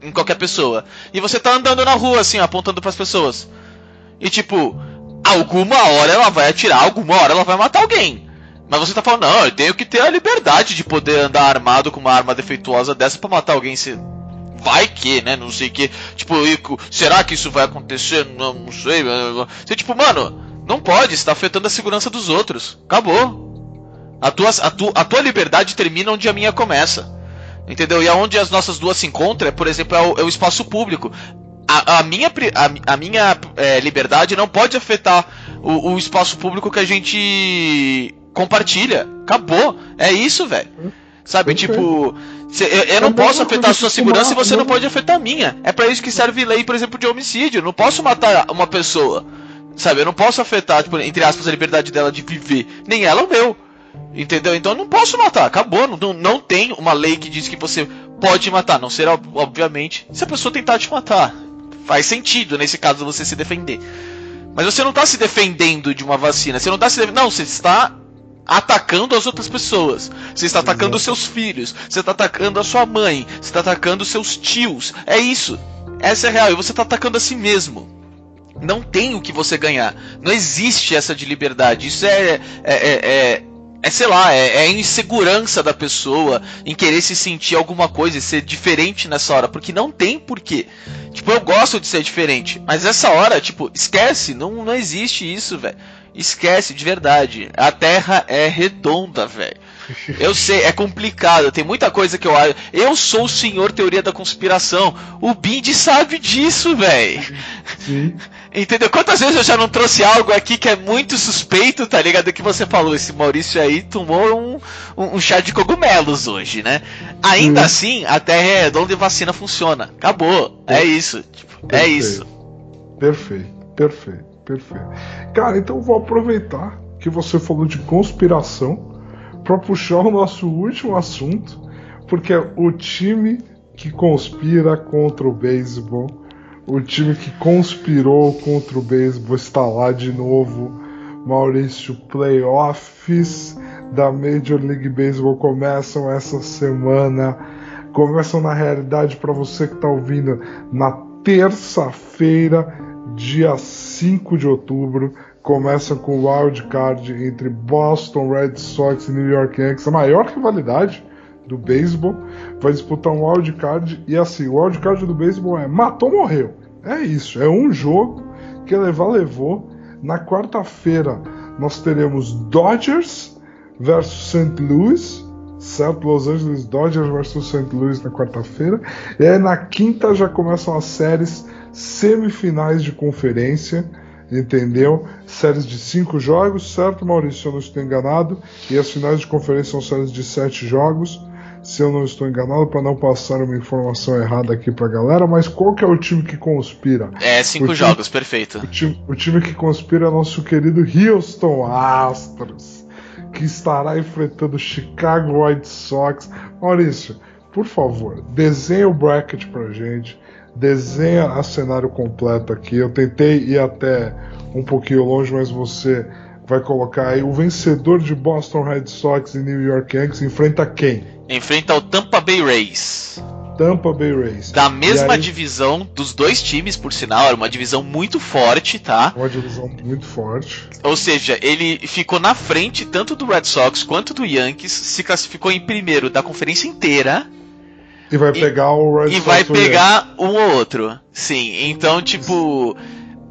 em qualquer pessoa. E você tá andando na rua assim, apontando para as pessoas. E tipo, alguma hora ela vai atirar, alguma hora ela vai matar alguém. Mas você tá falando, não, eu tenho que ter a liberdade de poder andar armado com uma arma defeituosa dessa pra matar alguém se. Vai que, né? Não sei que. Tipo, será que isso vai acontecer? Não, não sei. Você, tipo, mano, não pode, você tá afetando a segurança dos outros. Acabou. A tua, a, tu, a tua liberdade termina onde a minha começa. Entendeu? E aonde as nossas duas se encontram, é, por exemplo, é o, é o espaço público. A, a minha, a, a minha é, liberdade não pode afetar o, o espaço público que a gente compartilha. Acabou. É isso, velho. Sabe, Perfeito. tipo, cê- eu, eu não É posso afetar a sua segurança e você não pode afetar a minha. É pra isso que serve lei, por exemplo, de homicídio. Eu não posso matar uma pessoa. Sabe, eu não posso afetar, tipo, entre aspas, a liberdade dela de viver. Nem ela o meu. Entendeu? Então eu não posso matar. Acabou. Não, não tem uma lei que diz que você pode matar. Não será, obviamente, se a pessoa tentar te matar. Faz sentido nesse caso você se defender. Mas você não está se defendendo de uma vacina. Você não está se defendendo. Não, você está atacando as outras pessoas. Você está atacando os seus filhos. Você está atacando a sua mãe. Você está atacando os seus tios. É isso. Essa é a real. E você está atacando a si mesmo. Não tem o que você ganhar. Não existe essa de liberdade. Isso é. é, é, é é, sei lá, é, é a insegurança da pessoa em querer se sentir alguma coisa e ser diferente nessa hora, porque não tem porquê. Tipo, eu gosto de ser diferente, mas essa hora, tipo, esquece, não, não existe isso, velho. Esquece, de verdade. A Terra é redonda, velho. Eu sei, é complicado, tem muita coisa que eu acho. Eu sou o senhor teoria da conspiração. O Bindi sabe disso, velho. Sim. Entendeu? Quantas vezes eu já não trouxe algo aqui que é muito suspeito, tá ligado? Que você falou, esse Maurício aí tomou um, um, um chá de cogumelos hoje, né? Ainda Hum. assim, a Terra é redonda e vacina funciona. Acabou. É isso. Tipo, é isso. Perfeito, perfeito, perfeito. Cara, então eu vou aproveitar que você falou de conspiração para puxar o nosso último assunto, porque é o time que conspira contra o beisebol, o time que conspirou contra o beisebol está lá de novo. Maurício, playoffs da Major League Baseball começam essa semana. Começam na realidade para você que está ouvindo na terça-feira, dia 5 de outubro. Começam com o wild card entre Boston Red Sox e New York Yankees, a maior rivalidade do beisebol. Vai disputar um wild card e assim, o wild card do beisebol é matou, morreu. É isso, é um jogo que levar levou. Na quarta-feira nós teremos Dodgers versus St. Louis, certo? Los Angeles Dodgers versus St. Louis na quarta-feira. E aí na quinta já começam as séries semifinais de conferência, entendeu? Séries de cinco jogos, certo, Maurício? Eu não estou enganado. E as finais de conferência são séries de sete jogos. Se eu não estou enganado, para não passar uma informação errada aqui pra galera, mas qual que é o time que conspira? É, cinco time- jogos, perfeito. O time, o time que conspira é nosso querido Houston Astros, que estará enfrentando o Chicago White Sox. Maurício, por favor, desenha o bracket pra gente, desenha a cenário completo aqui. Eu tentei ir até um pouquinho longe, mas você vai colocar aí o vencedor de Boston Red Sox e New York Yankees enfrenta quem? Enfrenta o Tampa Bay Rays. Tampa Bay Rays. Da mesma E aí- divisão dos dois times, por sinal, era uma divisão muito forte, tá? Uma divisão muito forte. Ou seja, ele ficou na frente tanto do Red Sox quanto do Yankees, se classificou em primeiro da conferência inteira E vai E- pegar o Red e Sox. vai do Yankees. pegar um ou outro. Sim, então, tipo,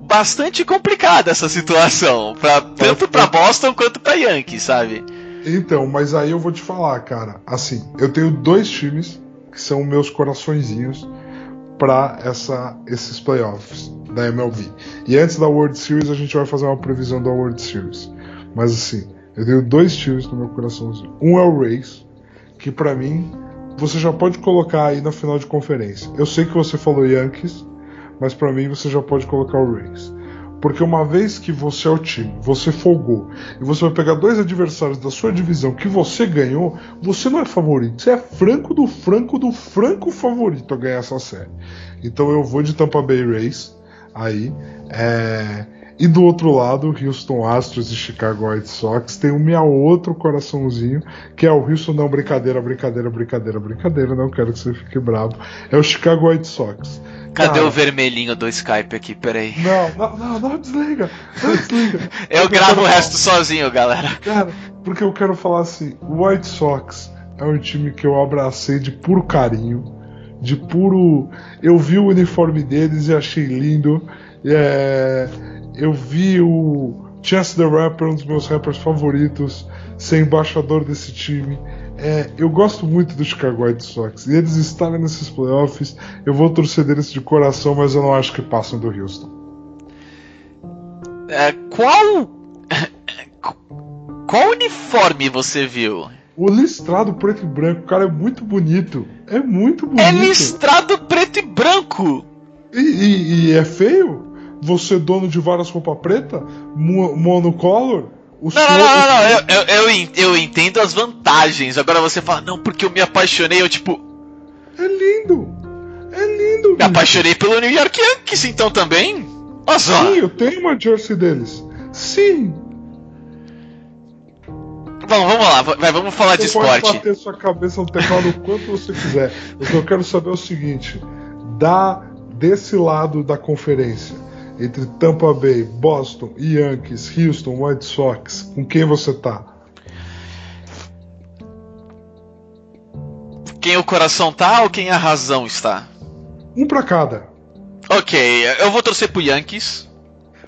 bastante complicada essa situação, pra, tanto pra Boston quanto pra Yankees, sabe? Então, mas aí eu vou te falar, cara. Assim, eu tenho dois times que são meus coraçõezinhos pra essa, esses playoffs da MLB. E antes da World Series a gente vai fazer uma previsão da World Series. Mas assim, eu tenho dois times no meu coraçãozinho. Um é o Rays, que pra mim você já pode colocar aí na final de conferência. Eu sei que você falou Yankees, mas pra mim você já pode colocar o Rays. Porque uma vez que você é o time, você folgou, e você vai pegar dois adversários da sua divisão que você ganhou, você não é favorito. Você é franco do franco do franco favorito a ganhar essa série. Então eu vou de Tampa Bay Rays aí. é, E do outro lado, Houston Astros e Chicago White Sox tem o meu outro coraçãozinho, que é o Houston, não, brincadeira, brincadeira, brincadeira, brincadeira, não quero que você fique bravo. É o Chicago White Sox. Cadê Cara, o vermelhinho do Skype aqui? Peraí. Não, não, não, não desliga, não desliga. Eu gravo o resto sozinho, galera. Cara, porque eu quero falar assim, o White Sox é um time que eu abracei de puro carinho, de puro. Eu vi o uniforme deles e achei lindo. É, Eu vi o Chance the Rapper, um dos meus rappers favoritos, ser embaixador desse time. É, eu gosto muito do Chicago White Sox e eles estarem nesses playoffs. Eu vou torcer deles de coração, mas eu não acho que passam do Houston. É, qual. Qual uniforme você viu? O listrado preto e branco, cara, é muito bonito. É muito bonito. É listrado preto e branco! E, e- e é feio? Você dono de várias roupas preta? Mo- Monocolor? O Não, senhor- não, não, não, não, Eu, eu, eu en- eu entendo as vantagens. Agora você fala, não, porque eu me apaixonei, eu tipo, É lindo! É lindo! me bicho. apaixonei pelo New York Yankees então também? Olha só. Sim, eu tenho uma jersey deles. Sim! Bom, vamos lá, vai, vamos falar de Você pode esporte. bater sua cabeça no teclado o quanto você quiser. O que eu quero saber é o seguinte: da desse lado da conferência, entre Tampa Bay, Boston, Yankees, Houston, White Sox, com quem você tá? Quem o coração tá ou quem a razão está? Um pra cada. Ok, eu vou torcer pro Yankees.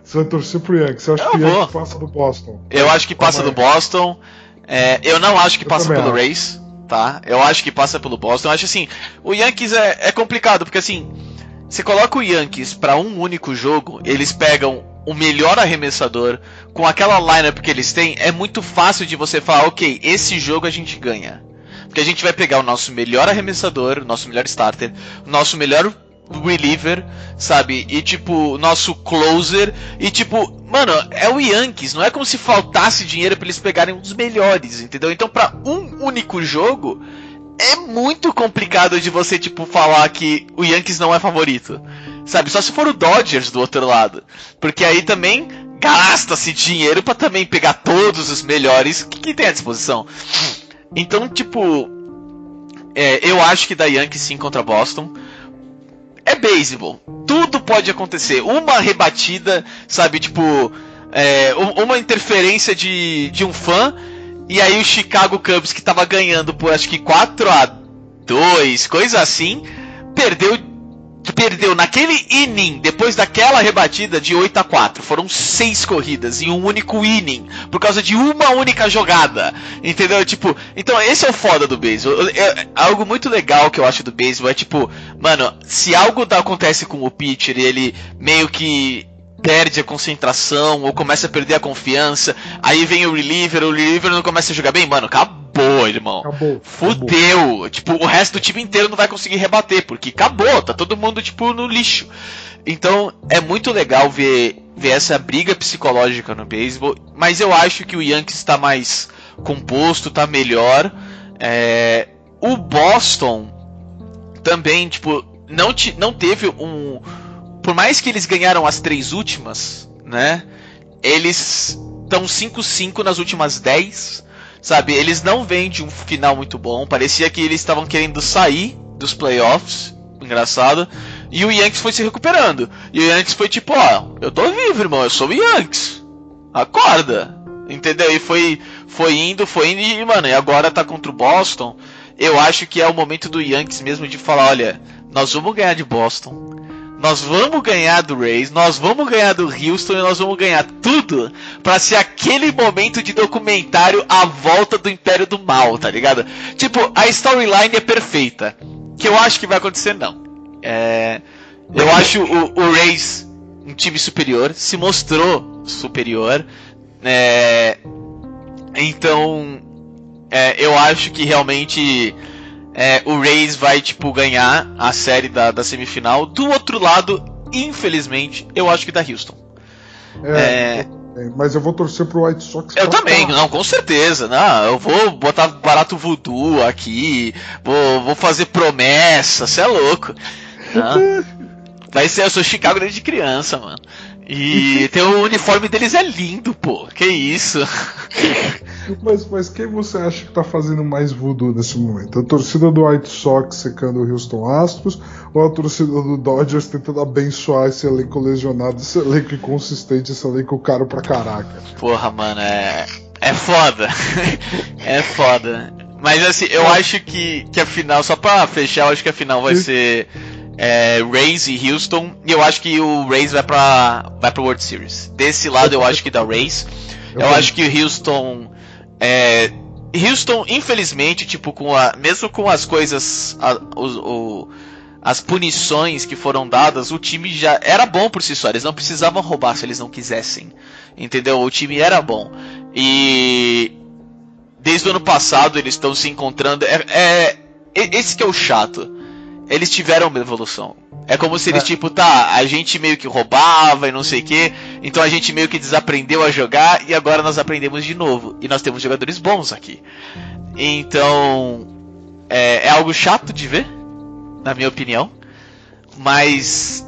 Você vai torcer pro Yankees. Você acha Eu que o. Yankees passa do Boston? Eu acho que passa do Boston. É, eu não acho que Eu passa pelo acho. Rays, tá? Eu acho que passa pelo Boston. Eu acho assim, o Yankees é, é complicado, porque assim, você coloca o Yankees pra um único jogo, eles pegam o melhor arremessador, com aquela lineup que eles têm, é muito fácil de você falar, ok, esse jogo a gente ganha. Porque a gente vai pegar o nosso melhor arremessador, o nosso melhor starter, o nosso melhor reliever, sabe? E tipo, nosso closer. E tipo, mano, é o Yankees. Não é como se faltasse dinheiro pra eles pegarem um dos melhores, entendeu? Então, pra um único jogo, é muito complicado de você, tipo, falar que o Yankees não é favorito. Sabe? Só se for o Dodgers do outro lado. Porque aí também gasta-se dinheiro pra também pegar todos os melhores que, que tem à disposição. Então, tipo, é, eu acho que da Yankees sim contra Boston. É beisebol. Tudo pode acontecer. Uma rebatida, sabe, tipo, é, um- uma interferência de, de um fã. E aí o Chicago Cubs, que tava ganhando por acho que 4 a 2 coisa assim, perdeu perdeu naquele inning, depois daquela rebatida de 8 a 4 Foram seis corridas em um único inning, por causa de uma única jogada. Entendeu? Tipo, então esse é o foda do beisebol. É- algo muito legal que eu acho do beisebol é tipo, mano, se algo acontece com o pitcher e ele meio que perde a concentração ou começa a perder a confiança. Aí vem o reliever, o reliever não começa a jogar bem, mano, acabou, irmão. Acabou. Fudeu. acabou. Tipo, o resto do time inteiro não vai conseguir rebater, porque acabou, tá todo mundo, tipo, no lixo. Então, é muito legal ver, ver essa briga psicológica no beisebol, mas eu acho que o Yankees está mais composto, tá melhor. É, o Boston também, tipo, não, te, não teve um. Por mais que eles ganharam as três últimas, né? Eles estão 5-5 nas últimas 10. Sabe? Eles não vêm de um final muito bom. Parecia que eles estavam querendo sair dos playoffs. Engraçado. E o Yankees foi se recuperando. E o Yankees foi tipo, ó, eu tô vivo, irmão, eu sou o Yankees. Acorda. Entendeu? E foi, foi indo, foi indo, e, mano, e agora tá contra o Boston. Eu acho que é o momento do Yankees mesmo de falar, olha, nós vamos ganhar de Boston. Nós vamos ganhar do Rays, nós vamos ganhar do Houston e nós vamos ganhar tudo para ser aquele momento de documentário à volta do Império do Mal, tá ligado? Tipo, a storyline é perfeita. Que eu acho que vai acontecer, não. É, eu acho o, o Rays um time superior, se mostrou superior. É, então, é, eu acho que realmente é, o Rays vai tipo ganhar a série da, da, semifinal. Do outro lado, infelizmente, eu acho que da Houston. É, mas eu vou torcer pro White Sox. Eu também, falar. não, com certeza. Não, eu vou botar barato voodoo aqui, vou, vou fazer promessa, você é louco. Vai ser, eu sou Chicago desde criança, mano. E tem o uniforme deles é lindo, pô. Que isso? Mas, mas quem você acha que tá fazendo mais voodoo nesse momento? A torcida do White Sox secando o Houston Astros ou a torcida do Dodgers tentando abençoar esse elenco lesionado, esse elenco inconsistente, esse elenco caro pra caraca? Porra, mano, é. É foda. é foda. Mas assim, eu acho que, que a final, só pra fechar, eu acho que a final vai ser é, Rays e Houston. E eu acho que o Rays vai pra, vai pra World Series. Desse lado eu acho que dá Rays. Eu acho que o Houston. É, Houston, infelizmente, tipo, com a, mesmo com as coisas. A, o, o, as punições que foram dadas, o time já era bom por si só. Eles não precisavam roubar se eles não quisessem. Entendeu? O time era bom. E. Desde o ano passado eles estão se encontrando. É, é, esse que é o chato eles tiveram uma evolução. É como se eles, é. tipo, tá, a gente meio que roubava e não sei o que, então a gente meio que desaprendeu a jogar e agora nós aprendemos de novo. E nós temos jogadores bons aqui. Então, é, é algo chato de ver, na minha opinião, mas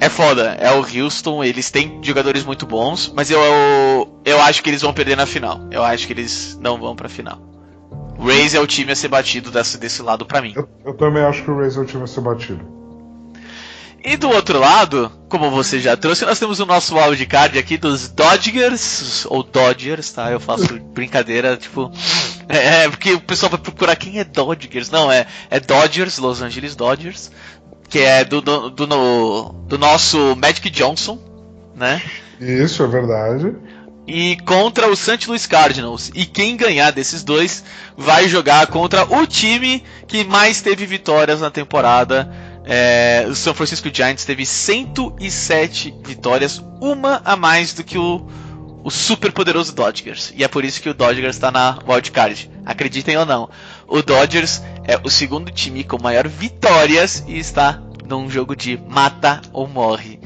é foda. É o Houston, eles têm jogadores muito bons, mas eu, eu, eu acho que eles vão perder na final. Eu acho que eles não vão pra final. Rays é o time a ser batido desse, desse lado para mim. Eu, eu, também acho que o Rays é o time a ser batido. E do outro lado, como você já trouxe, nós temos o nosso wildcard aqui dos Dodgers, ou Dodgers, tá? Eu faço brincadeira, tipo. É, é, porque o pessoal vai procurar quem é Dodgers. Não, é, é Dodgers, Los Angeles Dodgers, que é do, do, do, no, do nosso Magic Johnson, né? Isso, é verdade e contra o St. Louis Cardinals. E quem ganhar desses dois vai jogar contra o time que mais teve vitórias na temporada. É, o San Francisco Giants teve 107 vitórias, uma a mais do que o, o super poderoso Dodgers. E é por isso que o Dodgers está na wildcard. Acreditem ou não, o Dodgers é o segundo time com maior vitórias e está num jogo de mata ou morre.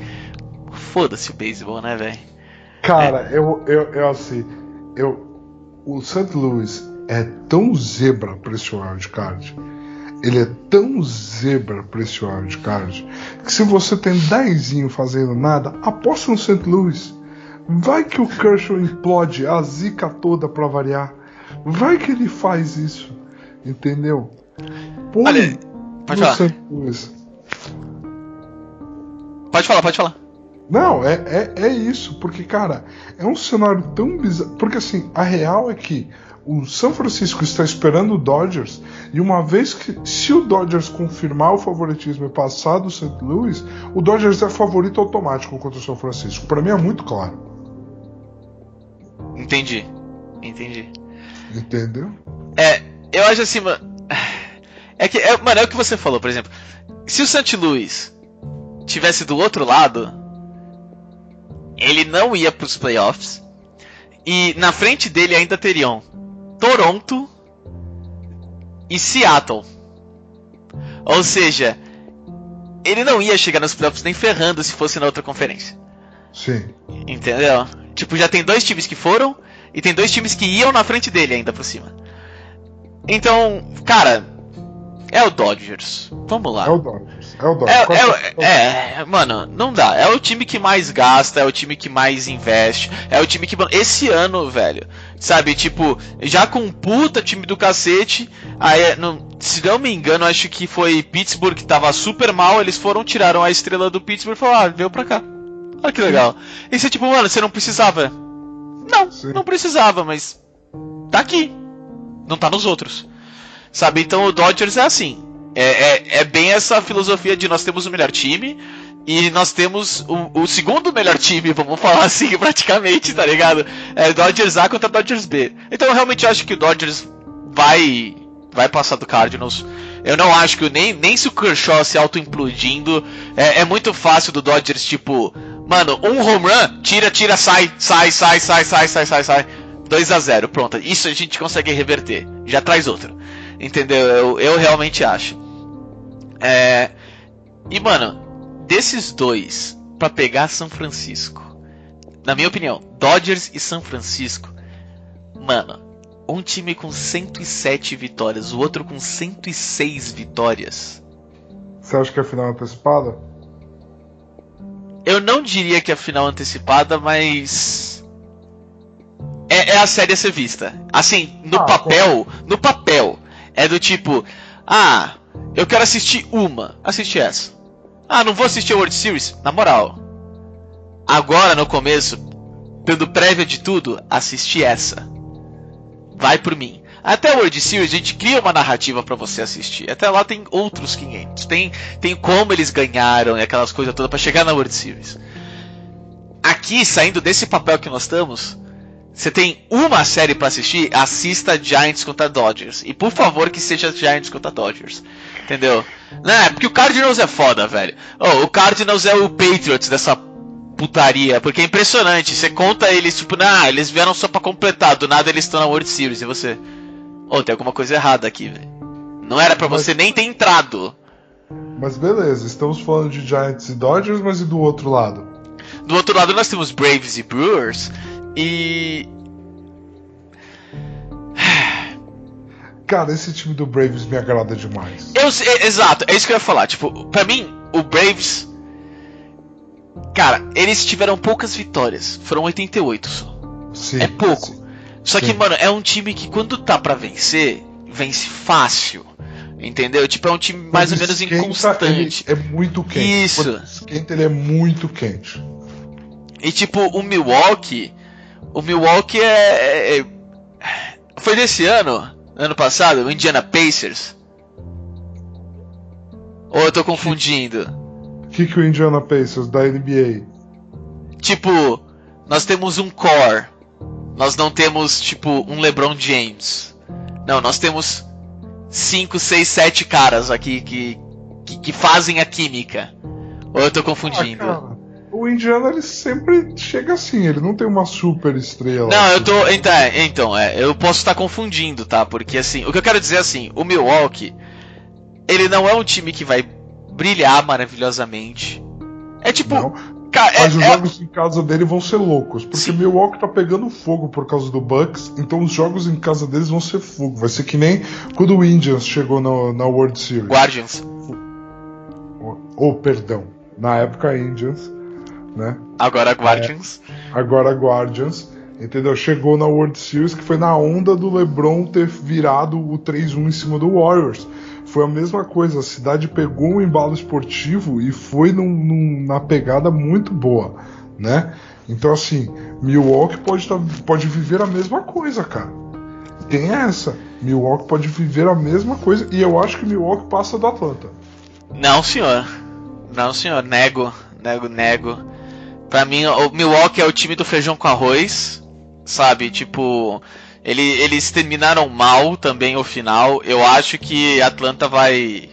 Foda-se o beisebol, né, velho? Cara, é. eu, eu, eu assim, eu, o St. Louis é tão zebra pra esse wildcard. Ele é tão zebra pra esse wildcard que se você tem dezinho fazendo nada, aposta no St. Louis. Vai que o Kershaw implode a zica toda pra variar. Vai que ele faz isso. Entendeu? Põe Olha, pode falar. Louis. Pode falar, pode falar. Não, é, é, é isso, porque, cara, é um cenário tão bizarro. Porque, assim, a real é que o São Francisco está esperando o Dodgers, e uma vez que, se o Dodgers confirmar o favoritismo e passar do St. Louis, o Dodgers é favorito automático contra o São Francisco. Para mim é muito claro. Entendi. Entendi. Entendeu? É, eu acho assim, mano. É que, é, mano, é o que você falou, por exemplo. Se o St. Louis tivesse do outro lado, ele não ia para os playoffs. E na frente dele ainda teriam Toronto e Seattle. Ou seja, ele não ia chegar nos playoffs nem ferrando se fosse na outra conferência. Sim. Entendeu? Tipo, já tem dois times que foram e tem dois times que iam na frente dele ainda por cima. Então, cara, é o Dodgers. Vamos lá. É o Dodgers. É o É, Dodgers. é, é, mano, não dá. É o time que mais gasta, é o time que mais investe, é o time que. mano, Esse ano, velho, sabe, tipo, já com um puta time do cacete, aí, não, se não me engano, acho que foi Pittsburgh que tava super mal, eles foram, tiraram a estrela do Pittsburgh e falaram, ah, veio pra cá. Olha que legal. E você, tipo, mano, você não precisava. Não, Sim. não precisava, mas. Tá aqui. Não tá nos outros. Sabe? Então o Dodgers é assim. É, é, é bem essa filosofia de nós temos o melhor time e nós temos o, o segundo melhor time, vamos falar assim, praticamente, tá ligado? É Dodgers A contra Dodgers B. Então eu realmente acho que o Dodgers vai vai passar do Cardinals. Eu não acho que nem, nem se o Kershaw se auto-implodindo, é, é muito fácil do Dodgers, tipo, mano, um home run, tira, tira, sai, sai, sai, sai, sai, sai, sai, sai. 2 a 0 pronto. Isso a gente consegue reverter. Já traz outro. Entendeu? Eu, eu realmente acho. É, e, mano, desses dois, pra pegar São Francisco, na minha opinião, Dodgers e São Francisco, mano, um time com 107 vitórias, o outro com 106 vitórias. Você acha que é a final antecipada? Eu não diria que é a final antecipada, mas. É, é a série a ser vista. Assim, no Ah, papel, no papel, é do tipo, ah, eu quero assistir uma, assiste essa. Ah, não vou assistir a World Series, na moral. Agora no começo, dando prévia de tudo, assisti essa. Vai por mim. Até a World Series a gente cria uma narrativa pra você assistir. Até lá tem outros 500. Tem, tem como eles ganharam e aquelas coisas todas pra chegar na World Series. Aqui, saindo desse papel que nós estamos, você tem uma série pra assistir, assista Giants contra Dodgers. E por favor que seja Giants contra Dodgers. Entendeu? Não, é porque o Cardinals é foda, velho. Oh, o Cardinals é o Patriots dessa putaria, porque é impressionante. Você conta eles, tipo, nah, eles vieram só pra completar, do nada eles estão na World Series, e você. Oh, tem alguma coisa errada aqui, velho. Não era pra Mas- você nem ter entrado. Mas beleza, estamos falando de Giants e Dodgers, mas e do outro lado? Do outro lado nós temos Braves e Brewers. E. Cara, esse time do Braves me agrada demais. Eu exato, é isso que eu ia falar. Tipo, pra mim, o Braves. Cara, eles tiveram poucas vitórias. Foram 88 só. Sim, É pouco. sim. Só que, Sim. mano, é um time que quando tá pra vencer, vence fácil. Entendeu? Tipo, é um time mais ou menos esquenta, inconstante. É muito quente. Isso. Quando esquenta, ele é muito quente. E tipo, o Milwaukee. O Milwaukee é. é- foi desse ano? Ano passado? O Indiana Pacers? Ou eu tô confundindo? O que, que o Indiana Pacers da NBA? Tipo, nós temos um core. Nós não temos, tipo, um LeBron James. Não, nós temos 5, 6, 7 caras aqui que, que, que fazem a química. Ou eu tô confundindo? Ah, o Indiana ele sempre chega assim, ele não tem uma super estrela. Não, eu tô. Então, é, então, é, eu posso estar confundindo, tá? Porque assim, o que eu quero dizer é assim, o Milwaukee, ele não é um time que vai brilhar maravilhosamente. É tipo. Não, Cara, é, mas os é- jogos em casa dele vão ser loucos, porque Sim. Milwaukee tá pegando fogo por causa do Bucks, então os jogos em casa deles vão ser fogo. Vai ser que nem quando o Indians chegou no- na World Series. Guardians. Ou, perdão, na época Indians, né? Agora Guardians. agora Guardians, entendeu? Chegou na World Series que foi na onda do LeBron ter virado o 3-1 em cima do Warriors. Foi a mesma coisa, a cidade pegou um embalo esportivo e foi num- num- na pegada muito boa, né? Então assim, Milwaukee pode, tá- pode viver a mesma coisa, cara. Tem essa. Milwaukee pode viver a mesma coisa e eu acho que Milwaukee passa do Atlanta. Não, senhor. Não, senhor. Nego, nego, nego. Pra mim, o Milwaukee é o time do feijão com arroz, sabe? Tipo, ele, eles terminaram mal também o final. Eu acho que Atlanta vai,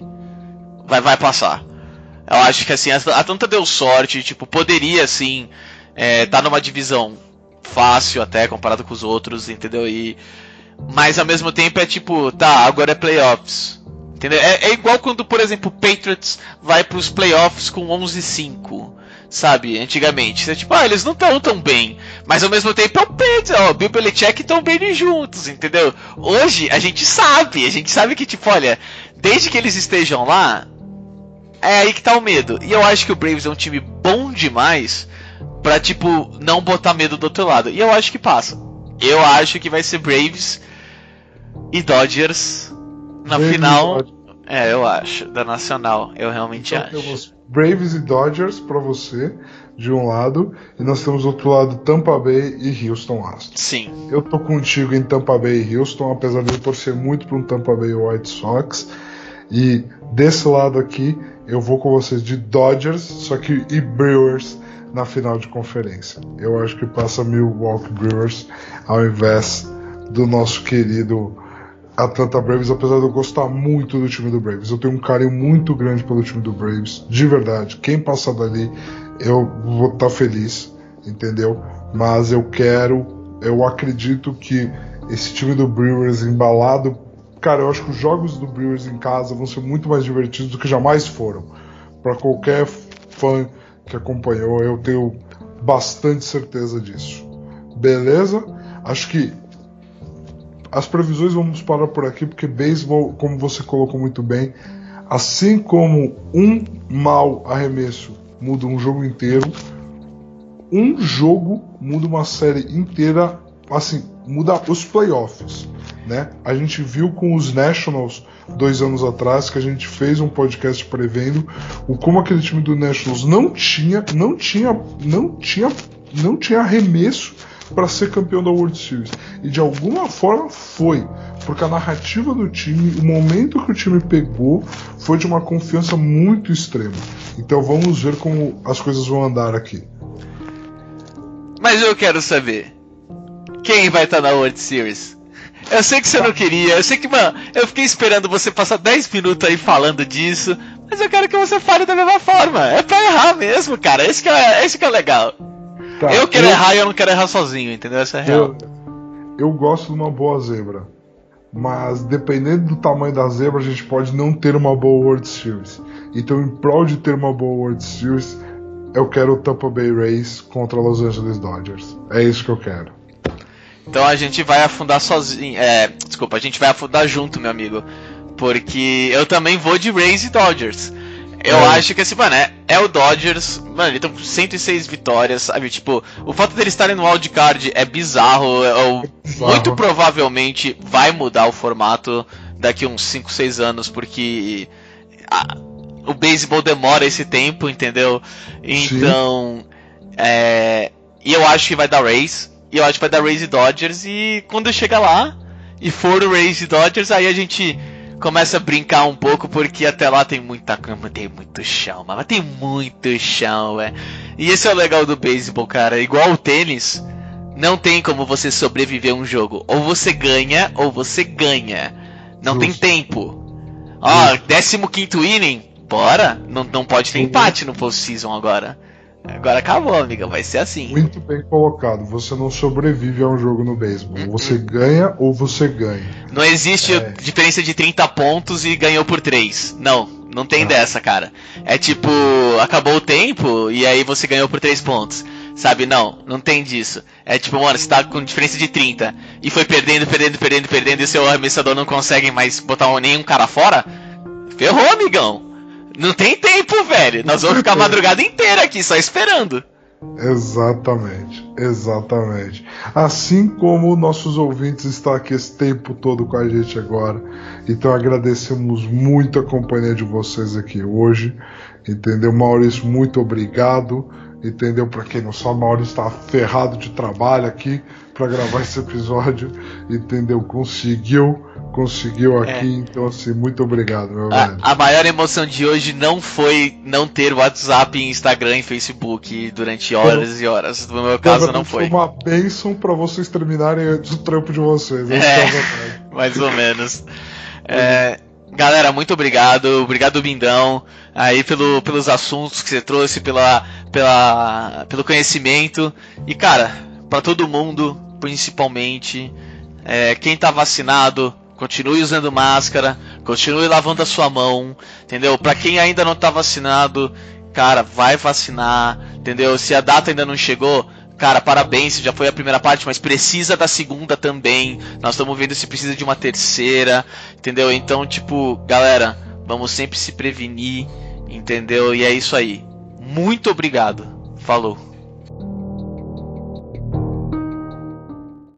vai, vai passar. Eu acho que assim, a Atlanta deu sorte, tipo, poderia assim. É, tá numa divisão fácil até comparado com os outros, entendeu? E mas ao mesmo tempo é tipo, tá, agora é playoffs. Entendeu? É, é igual quando, por exemplo, o Patriots vai pros playoffs com 11-5 sabe? Antigamente. Você, tipo, ah, eles não estão tão bem. Mas ao mesmo tempo é o Pets, ó, Bill Belichick estão bem juntos, entendeu? Hoje a gente sabe, a gente sabe que, tipo, olha, desde que eles estejam lá, é aí que tá o medo. E eu acho que o Braves é um time bom demais pra, tipo, não botar medo do outro lado. E eu acho que passa. Eu acho que vai ser Braves e Dodgers na Braves final. É, eu acho. Da Nacional. Eu realmente Então acho. temos Braves e Dodgers pra você, de um lado, e nós temos do outro lado Tampa Bay e Houston Astros. Sim. Eu tô contigo em Tampa Bay e Houston, apesar de eu torcer muito para um Tampa Bay White Sox. E desse lado aqui, eu vou com vocês de Dodgers, só que e Brewers na final de conferência. Eu acho que passa Milwaukee Brewers ao invés do nosso querido Atlanta Braves, apesar de eu gostar muito do time do Braves. Eu tenho um carinho muito grande pelo time do Braves, de verdade. Quem passar dali, eu vou estar feliz, entendeu? Mas eu quero, eu acredito que esse time do Brewers embalado, cara, eu acho que os jogos do Brewers em casa vão ser muito mais divertidos do que jamais foram. Para qualquer fã que acompanhou, eu tenho bastante certeza disso. Beleza? Acho que as previsões vamos parar por aqui, porque beisebol, como você colocou muito bem, assim como um mau arremesso muda um jogo inteiro, um jogo muda uma série inteira, assim, muda os playoffs, né? A gente viu com os Nationals dois anos atrás que a gente fez um podcast prevendo o como aquele time do Nationals não tinha, não tinha, não tinha, não tinha arremesso para ser campeão da World Series e de alguma forma foi, porque a narrativa do time, o momento que o time pegou, foi de uma confiança muito extrema. Então vamos ver como as coisas vão andar aqui. Mas eu quero saber quem vai estar na World Series. Eu sei que você não queria, eu sei que, mano, eu fiquei esperando você passar 10 minutos aí falando disso, mas eu quero que você fale da mesma forma. É pra errar mesmo, cara. Esse que é, esse que é legal. Tá, eu quero errar e eu não quero errar sozinho, entendeu? Essa é a real. Eu, eu gosto de uma boa zebra. Mas dependendo do tamanho da zebra, a gente pode não ter uma boa World Series. Então, em prol de ter uma boa World Series, eu quero o Tampa Bay Rays contra Los Angeles Dodgers. É isso que eu quero. Então a gente vai afundar sozinho. É, desculpa, a gente vai afundar junto, meu amigo. Porque eu também vou de Rays e Dodgers. Eu É. acho que assim, mano, é, é o Dodgers. Mano, eles estão com 106 vitórias, sabe? Tipo, o fato deles estarem no wildcard é bizarro. É, o- bizarro. Muito provavelmente vai mudar o formato daqui uns 5, 6 anos, porque a- o beisebol demora esse tempo, entendeu? Então. É, e eu acho que vai dar Rays. E eu acho que vai dar Rays e Dodgers. E quando chegar lá e for o Rays e Dodgers, aí a gente começa a brincar um pouco, porque até lá tem muita cama, tem muito chão, mas tem muito chão, é. E esse é o legal do beisebol, cara. Igual o tênis, não tem como você sobreviver a um jogo. Ou você ganha, ou você ganha. Não tem Justo. tempo. Ó, 15 inning, bora. Não, não pode ter empate no postseason agora. Agora acabou, amiga. Vai ser assim. Muito bem colocado. Você não sobrevive a um jogo no beisebol. Você ganha ou você ganha. Não existe É. diferença de 30 pontos e ganhou por 3. Não, não tem dessa, cara. É tipo, acabou o tempo e aí você ganhou por 3 pontos. Sabe, não, não tem disso. É tipo, mano, você tá com diferença de 30 e foi perdendo, perdendo, perdendo, perdendo e seu arremessador não consegue mais botar um- nenhum cara fora. Ferrou, amigão. Não tem tempo, velho. Nós vamos ficar a madrugada inteira aqui só esperando. Exatamente, exatamente. Assim como nossos ouvintes estão aqui esse tempo todo com a gente agora. Então agradecemos muito a companhia de vocês aqui hoje. Entendeu? Maurício, muito obrigado. Entendeu? Para quem não sabe, Maurício está ferrado de trabalho aqui para gravar esse episódio. Entendeu? Conseguiu, conseguiu aqui. Então, assim, muito obrigado, meu velho. A, a maior emoção de hoje não foi não ter WhatsApp, Instagram e Facebook durante horas e horas. No meu caso, não foi. uma bênção para vocês terminarem antes do trampo de vocês. É. é a. Mais ou menos. É, galera, muito obrigado. Obrigado, Bindão, aí pelo, pelos assuntos que você trouxe, pela, pela, pelo conhecimento. E, cara, para todo mundo, principalmente, é, quem tá vacinado, continue usando máscara, continue lavando a sua mão, entendeu? Para quem ainda não tá vacinado, cara, vai vacinar, entendeu? Se a data ainda não chegou, cara, parabéns, já foi a primeira parte, mas precisa da segunda também. Nós estamos vendo se precisa de uma terceira, entendeu? Então, tipo, galera, vamos sempre se prevenir, entendeu? E é isso aí. Muito obrigado. Falou.